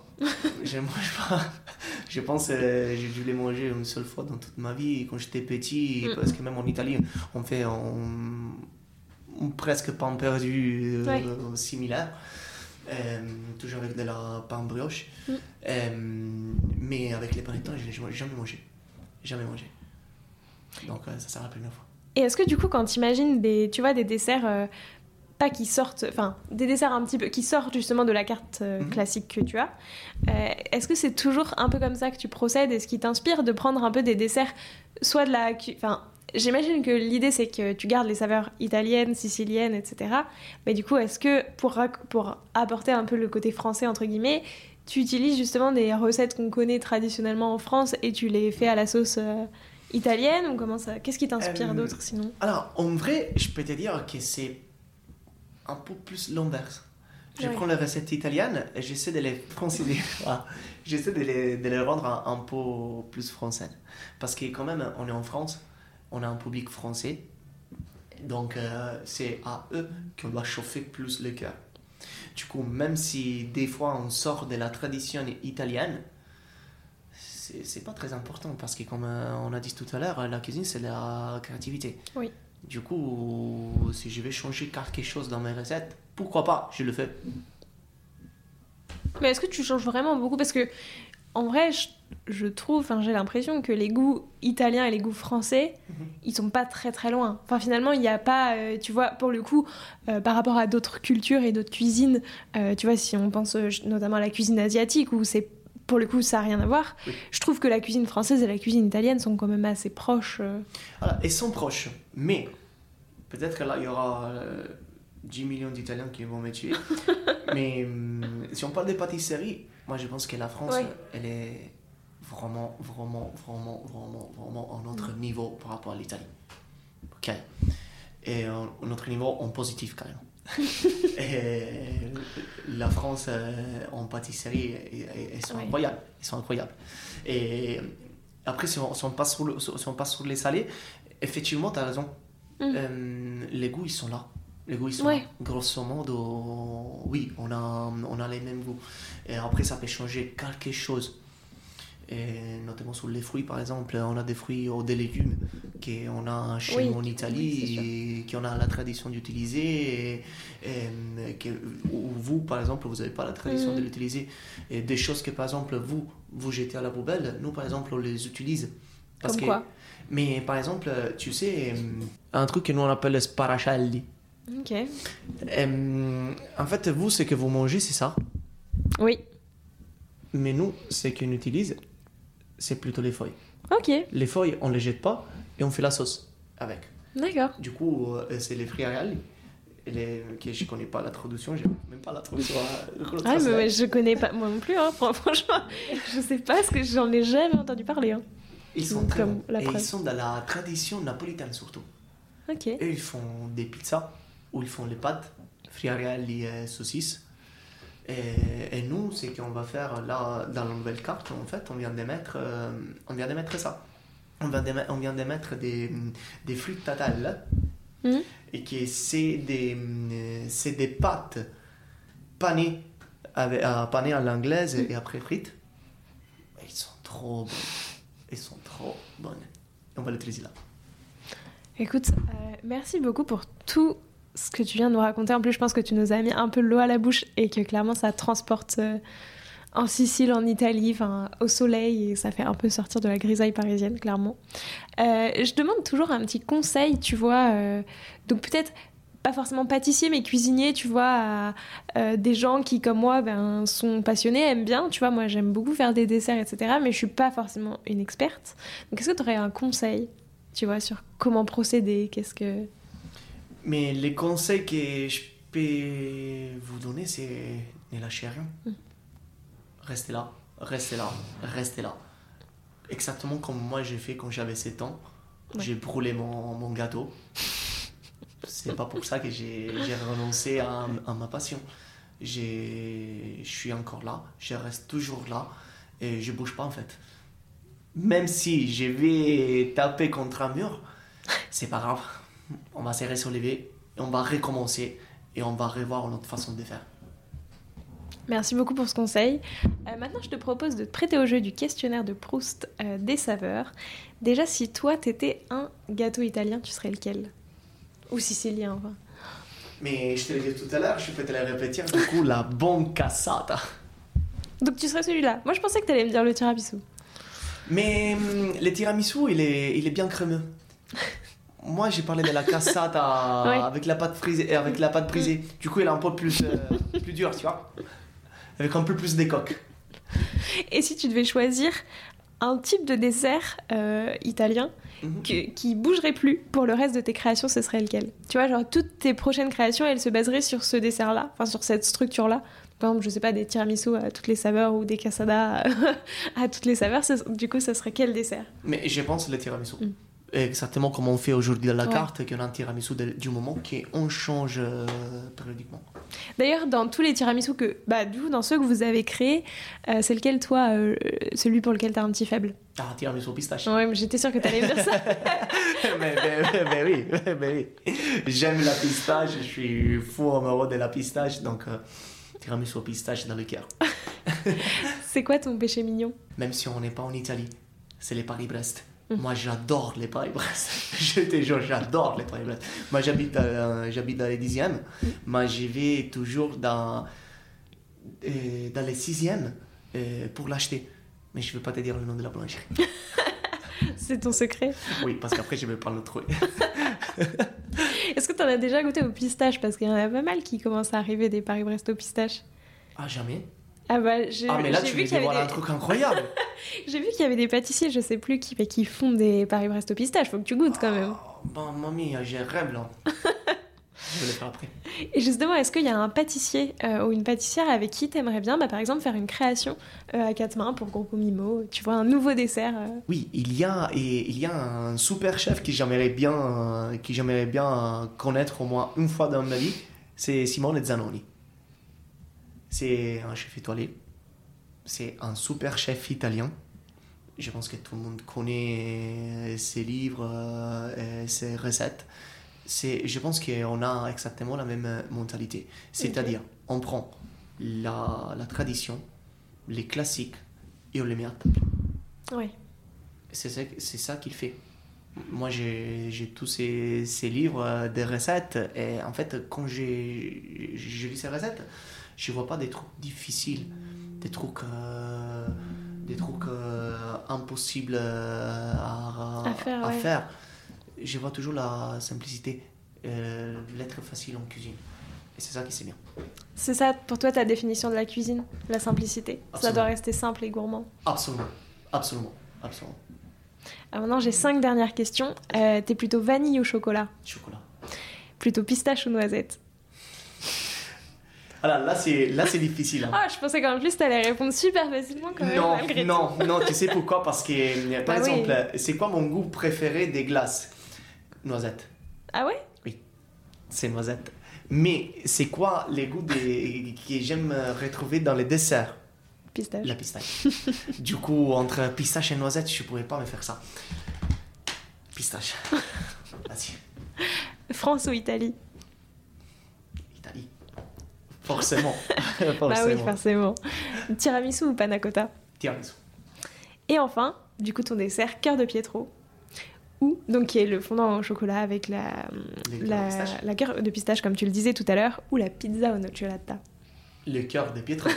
Speaker 2: je mange pas. Je pense que j'ai dû les manger une seule fois dans toute ma vie quand j'étais petit,
Speaker 1: Mm.
Speaker 2: parce que même en Italie, on fait un, un presque pain perdu euh,
Speaker 1: Ouais.
Speaker 2: similaire. Euh, toujours avec de la pain brioche.
Speaker 1: Mm.
Speaker 2: Euh, mais avec les panettone, je l'ai jamais mangé. Jamais mangé. Donc euh, ça sera la première fois.
Speaker 1: Et est-ce que du coup, quand tu imagines des, tu vois, des desserts, euh, pas qui sortent, enfin, des desserts un petit peu, qui sortent justement de la carte euh,
Speaker 2: Mhm.
Speaker 1: classique que tu as, euh, est-ce que c'est toujours un peu comme ça que tu procèdes et ce qui t'inspire de prendre un peu des desserts, soit de la, enfin, j'imagine que l'idée c'est que tu gardes les saveurs italiennes, siciliennes, etc. Mais du coup, est-ce que pour, pour apporter un peu le côté français entre guillemets, tu utilises justement des recettes qu'on connaît traditionnellement en France et tu les fais à la sauce euh, italienne ou comment ça Qu'est-ce qui t'inspire
Speaker 2: Euh,
Speaker 1: d'autre sinon?
Speaker 2: Alors, en vrai, je peux te dire que c'est un peu plus l'inverse. Je
Speaker 1: Ouais.
Speaker 2: prends les recettes italiennes et j'essaie de les. Voilà. J'essaie de les, de les rendre un, un peu plus françaises. Parce que quand même, on est en France, on a un public français. Donc, euh, c'est à eux qu'on doit chauffer plus le cœur. Du coup, même si des fois on sort de la tradition italienne, c'est c'est pas très important parce que comme euh, on a dit tout à l'heure, la cuisine c'est la créativité.
Speaker 1: Oui.
Speaker 2: Du coup, si je vais changer quelque chose dans mes recettes, pourquoi pas, je le fais.
Speaker 1: Mais est-ce que tu changes vraiment beaucoup? Parce que, en vrai, je, je trouve, enfin, j'ai l'impression que les goûts italiens et les goûts français,
Speaker 2: Mhm.
Speaker 1: ils sont pas très très loin. Enfin, finalement, il n'y a pas, euh, tu vois, pour le coup, euh, par rapport à d'autres cultures et d'autres cuisines, euh, tu vois, si on pense notamment à la cuisine asiatique, où c'est, pour le coup, ça n'a rien à voir,
Speaker 2: Oui.
Speaker 1: je trouve que la cuisine française et la cuisine italienne sont quand même assez proches. euh.
Speaker 2: Voilà, ils sont proches. Mais peut-être que là, il y aura euh, 10 millions d'Italiens qui vont me tuer. mais hum, si on parle des pâtisseries, moi je pense que la France,
Speaker 1: Ouais.
Speaker 2: elle est vraiment, vraiment, vraiment, vraiment, vraiment à un autre niveau par rapport à l'Italie. Ok. Et un, un autre niveau en positif quand même. et la France euh, en pâtisserie, ils- sont incroyables. Ils sont incroyables. Et après, si on, si on passe, sur le- si on passe sur les salés, effectivement, tu as raison.
Speaker 1: Mm.
Speaker 2: Euh, les goûts, ils sont là. Les goûts, ils sont
Speaker 1: Ouais.
Speaker 2: là. Grosso modo, oui, on a, on a les mêmes goûts. Et après, ça peut changer quelque chose. Et notamment sur les fruits, par exemple, on a des fruits ou des légumes qu'on a chez
Speaker 1: Oui,
Speaker 2: nous en
Speaker 1: oui,
Speaker 2: Italie et qu'on a la tradition d'utiliser. Et, et que, ou vous, par exemple, vous n'avez pas la tradition
Speaker 1: Mm.
Speaker 2: de l'utiliser. Et des choses que, par exemple, vous, vous jetez à la poubelle, nous, par exemple, on les utilise. Parce
Speaker 1: Comme
Speaker 2: que,
Speaker 1: quoi?
Speaker 2: mais par exemple, tu sais, un truc que nous on appelle sparacelli.
Speaker 1: Ok.
Speaker 2: En fait, vous, ce que vous mangez, c'est ça?
Speaker 1: Oui.
Speaker 2: Mais nous, ce qu'on utilise, c'est plutôt les feuilles.
Speaker 1: Ok.
Speaker 2: Les feuilles, on les jette pas et on fait la sauce avec.
Speaker 1: D'accord.
Speaker 2: Du coup, euh, c'est les friariali. Les, que je connais pas la traduction, j'ai même pas la traduction. le
Speaker 1: Ah, mais je connais pas, moi non plus, hein, fran- franchement, je sais pas ce que j'en ai jamais entendu parler. Hein.
Speaker 2: Ils sont
Speaker 1: donc,
Speaker 2: très
Speaker 1: comme
Speaker 2: bons.
Speaker 1: la
Speaker 2: Et ils sont dans la tradition napolitaine surtout.
Speaker 1: Ok.
Speaker 2: Eux, ils font des pizzas où ils font les pâtes, friariali et saucisses. Et, et nous, c'est qu'on va faire là, dans la nouvelle carte, en fait, on vient de mettre, euh, on vient de mettre ça. On vient de, met- on vient des, des fruits tatales
Speaker 1: Mhm.
Speaker 2: et que c'est des, c'est des pâtes panées, avec, euh, panées à l'anglaise et après frites. Ils sont trop bonnes. Ils sont trop bonnes. On va l'utiliser là.
Speaker 1: Écoute, euh, merci beaucoup pour tout ce que tu viens de nous raconter. En plus, je pense que tu nous as mis un peu l'eau à la bouche et que clairement, ça transporte euh, en Sicile, en Italie, au soleil et ça fait un peu sortir de la grisaille parisienne, clairement. Euh, je demande toujours un petit conseil, tu vois. euh, donc peut-être pas forcément pâtissier, mais cuisinier, tu vois, à des gens qui, comme moi, ben, sont passionnés, aiment bien. Tu vois, moi, j'aime beaucoup faire des desserts, etc. Mais je suis pas forcément une experte. Donc, est-ce que tu aurais un conseil, tu vois, sur comment procéder? Qu'est-ce que.
Speaker 2: Mais les conseils que je peux vous donner, c'est ne lâchez rien.
Speaker 1: Mm.
Speaker 2: Restez là, restez là, restez là. Exactement comme moi j'ai fait quand j'avais 7 ans.
Speaker 1: Ouais.
Speaker 2: J'ai brûlé mon, mon gâteau. C'est pas pour ça que j'ai renoncé à, à ma passion. Je suis encore là, je reste toujours là et je bouge pas en fait. Même si je vais taper contre un mur, c'est pas grave. On va se relever et on va recommencer et on va revoir notre façon de faire.
Speaker 1: Merci beaucoup pour ce conseil. Euh, maintenant, je te propose de te prêter au jeu du questionnaire de Proust euh, des saveurs. Déjà, si toi, t'étais un gâteau italien, tu serais lequel? Ou sicilien, enfin.
Speaker 2: Mais je te l'ai dit tout à l'heure, je peux te le répéter. Du coup, la bonne cassata.
Speaker 1: Donc tu serais celui-là. Moi, je pensais que t'allais me dire le tiramisu.
Speaker 2: Mais hum, le tiramisu, il est, il est bien crémeux. Moi, j'ai parlé de la cassata
Speaker 1: Ouais.
Speaker 2: avec la pâte frisée, euh, avec la pâte brisée. Du coup, elle est un peu plus, euh, plus dure, tu vois. Avec un peu plus d'écoque.
Speaker 1: Et si tu devais choisir un type de dessert euh, italien
Speaker 2: Mhm.
Speaker 1: que- qui bougerait plus pour le reste de tes créations, ce serait lequel? Tu vois, genre toutes tes prochaines créations, elles se baseraient sur ce dessert-là, enfin sur cette structure-là. Par exemple, je sais pas, des tiramisu à toutes les saveurs ou des cassada à toutes les saveurs. Du coup, ça serait quel dessert?
Speaker 2: Mais je pense le tiramisu.
Speaker 1: Mm.
Speaker 2: Exactement comme on fait aujourd'hui dans la
Speaker 1: Ouais.
Speaker 2: carte, qu'on a un tiramisu de- du moment qu'on change euh, périodiquement.
Speaker 1: D'ailleurs, dans tous les tiramisu que, bah, du coup, dans ceux que vous avez créés, euh, c'est lequel, toi, euh, celui pour lequel t'as un petit faible?
Speaker 2: Ah, tiramisu au pistache.
Speaker 1: Ouais, mais j'étais sûre que t'allais me dire ça.
Speaker 2: mais, mais- mais oui, mais oui. J'aime la pistache, je suis fou amoureux de la pistache, donc tiramisu au pistache dans le cœur.
Speaker 1: c'est quoi ton péché mignon?
Speaker 2: Même si on n'est pas en Italie, c'est les Paris-Brest.
Speaker 1: Mm.
Speaker 2: Moi, j'adore les Paris-Brest. Je te jure, j'adore les Paris-Brest. Moi, j'habite euh, j'habite dans les 10e. Moi, j'y vais toujours dans, euh, dans les 6e euh, pour l'acheter. Mais je ne veux pas te dire le nom de la boulangerie.
Speaker 1: C'est ton secret?
Speaker 2: Oui, parce qu'après, je ne vais pas le trouver.
Speaker 1: Est-ce que t'en as déjà goûté au pistache? Parce qu'il y en a pas mal qui commencent à arriver des Paris-Brest au pistache.
Speaker 2: Ah, jamais
Speaker 1: Ah bah, j'ai
Speaker 2: Ah, mais là, tu
Speaker 1: vu qu'il y avait
Speaker 2: voir un
Speaker 1: des-
Speaker 2: truc incroyable.
Speaker 1: j'ai vu qu'il y avait des pâtissiers, je sais plus qui, mais qui font des Paris-Brest au pistache. Faut que tu goûtes quand même.
Speaker 2: Oh, bon, mamie, j'ai un rêve là. je vais le faire après.
Speaker 1: Et justement, est-ce qu'il y a un pâtissier euh, ou une pâtissière avec qui t'aimerais bien, bah, par exemple, faire une création euh, à quatre mains pour Groupe Mimo Tu vois, un nouveau dessert euh?
Speaker 2: Oui, il y a, et, il y a un super chef que j'aimerais bien, que j'aimerais bien connaître au moins une fois dans ma vie. C'est Simone Zanoni. C'est un chef étoilé. C'est un super chef italien. Je pense que tout le monde connaît ses livres, euh, et ses recettes. C'est, je pense qu'on a exactement la même euh, mentalité. C'est-à-dire, on prend la, la tradition, les classiques, et on les met à table.
Speaker 1: Ouais.
Speaker 2: C'est ça, c'est ça qu'il fait. Moi, j'ai j'ai tous ces, ces livres euh, de recettes. Et en fait, quand j'ai je lis ces recettes, je vois pas des trucs difficiles, des trucs, euh, des trucs euh, impossibles euh, à,
Speaker 1: À faire, ouais.
Speaker 2: faire. Je vois toujours la simplicité, euh, l'être facile en cuisine. Et c'est ça qui c'est bien.
Speaker 1: C'est ça, pour toi, ta définition de la cuisine La simplicité? Ça doit rester simple et gourmand.
Speaker 2: Absolument, absolument, absolument.
Speaker 1: Alors maintenant, j'ai cinq dernières questions. Euh, T'es plutôt vanille ou chocolat?
Speaker 2: Chocolat.
Speaker 1: Plutôt pistache ou noisette?
Speaker 2: Alors là, c'est là, c'est difficile. hein.
Speaker 1: Ah, je pensais qu'en plus, t'allais répondre super facilement quand même,
Speaker 2: Non,
Speaker 1: malgré tout.
Speaker 2: non, non, tu sais pourquoi? Parce que, euh, par
Speaker 1: Bah oui.
Speaker 2: exemple, c'est quoi mon goût préféré des glaces? Noisette.
Speaker 1: Ah ouais?
Speaker 2: C'est noisette. Mais c'est quoi les goûts des... que j'aime euh, retrouver dans les desserts?
Speaker 1: Pistache.
Speaker 2: La pistache. du coup, entre pistache et noisette, je pourrais pas me faire ça. Pistache. Vas-y,
Speaker 1: France ou Italie?
Speaker 2: Forcément.
Speaker 1: Bah oui,
Speaker 2: Forcément.
Speaker 1: forcément. Tiramisu ou panna cotta
Speaker 2: Tiramisu.
Speaker 1: Et enfin, du coup, ton dessert, cœur de Pietro. Ou, donc, qui est le fondant au chocolat avec la, la cœur de pistache, comme tu le disais tout à l'heure, ou la pizza au nocciolata.
Speaker 2: Le cœur de Pietro.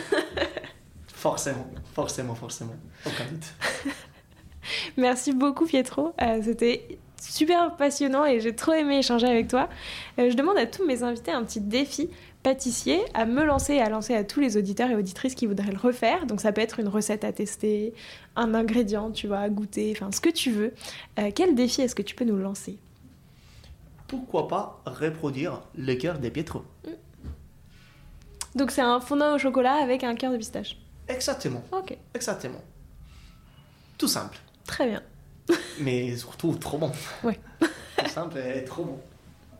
Speaker 2: forcément, forcément, forcément. Aucun doute.
Speaker 1: Merci beaucoup, Pietro. Euh, C'était super passionnant et j'ai trop aimé échanger avec toi. Euh, je demande à tous mes invités un petit défi pâtissier à me lancer et à lancer à tous les auditeurs et auditrices qui voudraient le refaire. Donc ça peut être une recette à tester, un ingrédient, tu vois, à goûter, enfin ce que tu veux. Euh, quel défi est-ce que tu peux nous lancer?
Speaker 2: Pourquoi pas reproduire le cœur de Pietro?
Speaker 1: Donc c'est un fondant au chocolat avec un cœur de pistache.
Speaker 2: Exactement,
Speaker 1: Ok,
Speaker 2: exactement. Tout simple,
Speaker 1: très bien.
Speaker 2: mais surtout trop bon.
Speaker 1: Ouais.
Speaker 2: Tout simple et trop bon.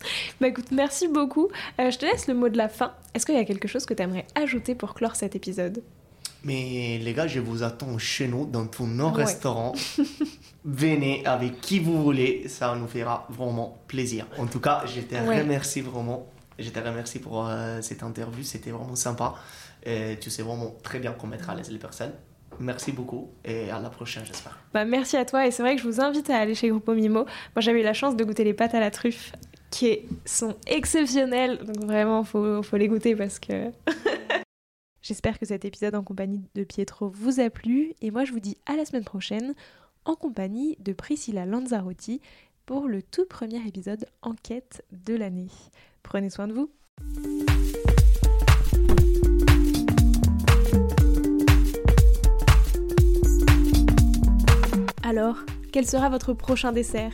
Speaker 1: Bah écoute, merci beaucoup. Euh, je te laisse le mot de la fin. Est-ce qu'il y a quelque chose que tu aimerais ajouter pour clore cet épisode?
Speaker 2: Mais les gars, je vous attends chez nous, dans tous nos
Speaker 1: Ouais.
Speaker 2: restaurants. Venez avec qui vous voulez, ça nous fera vraiment plaisir. En tout cas, je te
Speaker 1: Ouais.
Speaker 2: remercie vraiment. Je te remercie pour euh, cette interview, c'était vraiment sympa. Et tu sais vraiment très bien comment mettre à l'aise les personnes. Merci beaucoup et à la prochaine, j'espère.
Speaker 1: Bah, merci à toi et c'est vrai que je vous invite à aller chez Grupo Mimo. Moi, j'avais eu la chance de goûter les pâtes à la truffe qui sont exceptionnelles. Donc vraiment, faut, faut les goûter parce que... J'espère que cet épisode en compagnie de Pietro vous a plu et moi je vous dis à la semaine prochaine en compagnie de Priscilla Lanzarotti pour le tout premier épisode enquête de l'année. Prenez soin de vous. Alors, quel sera votre prochain dessert?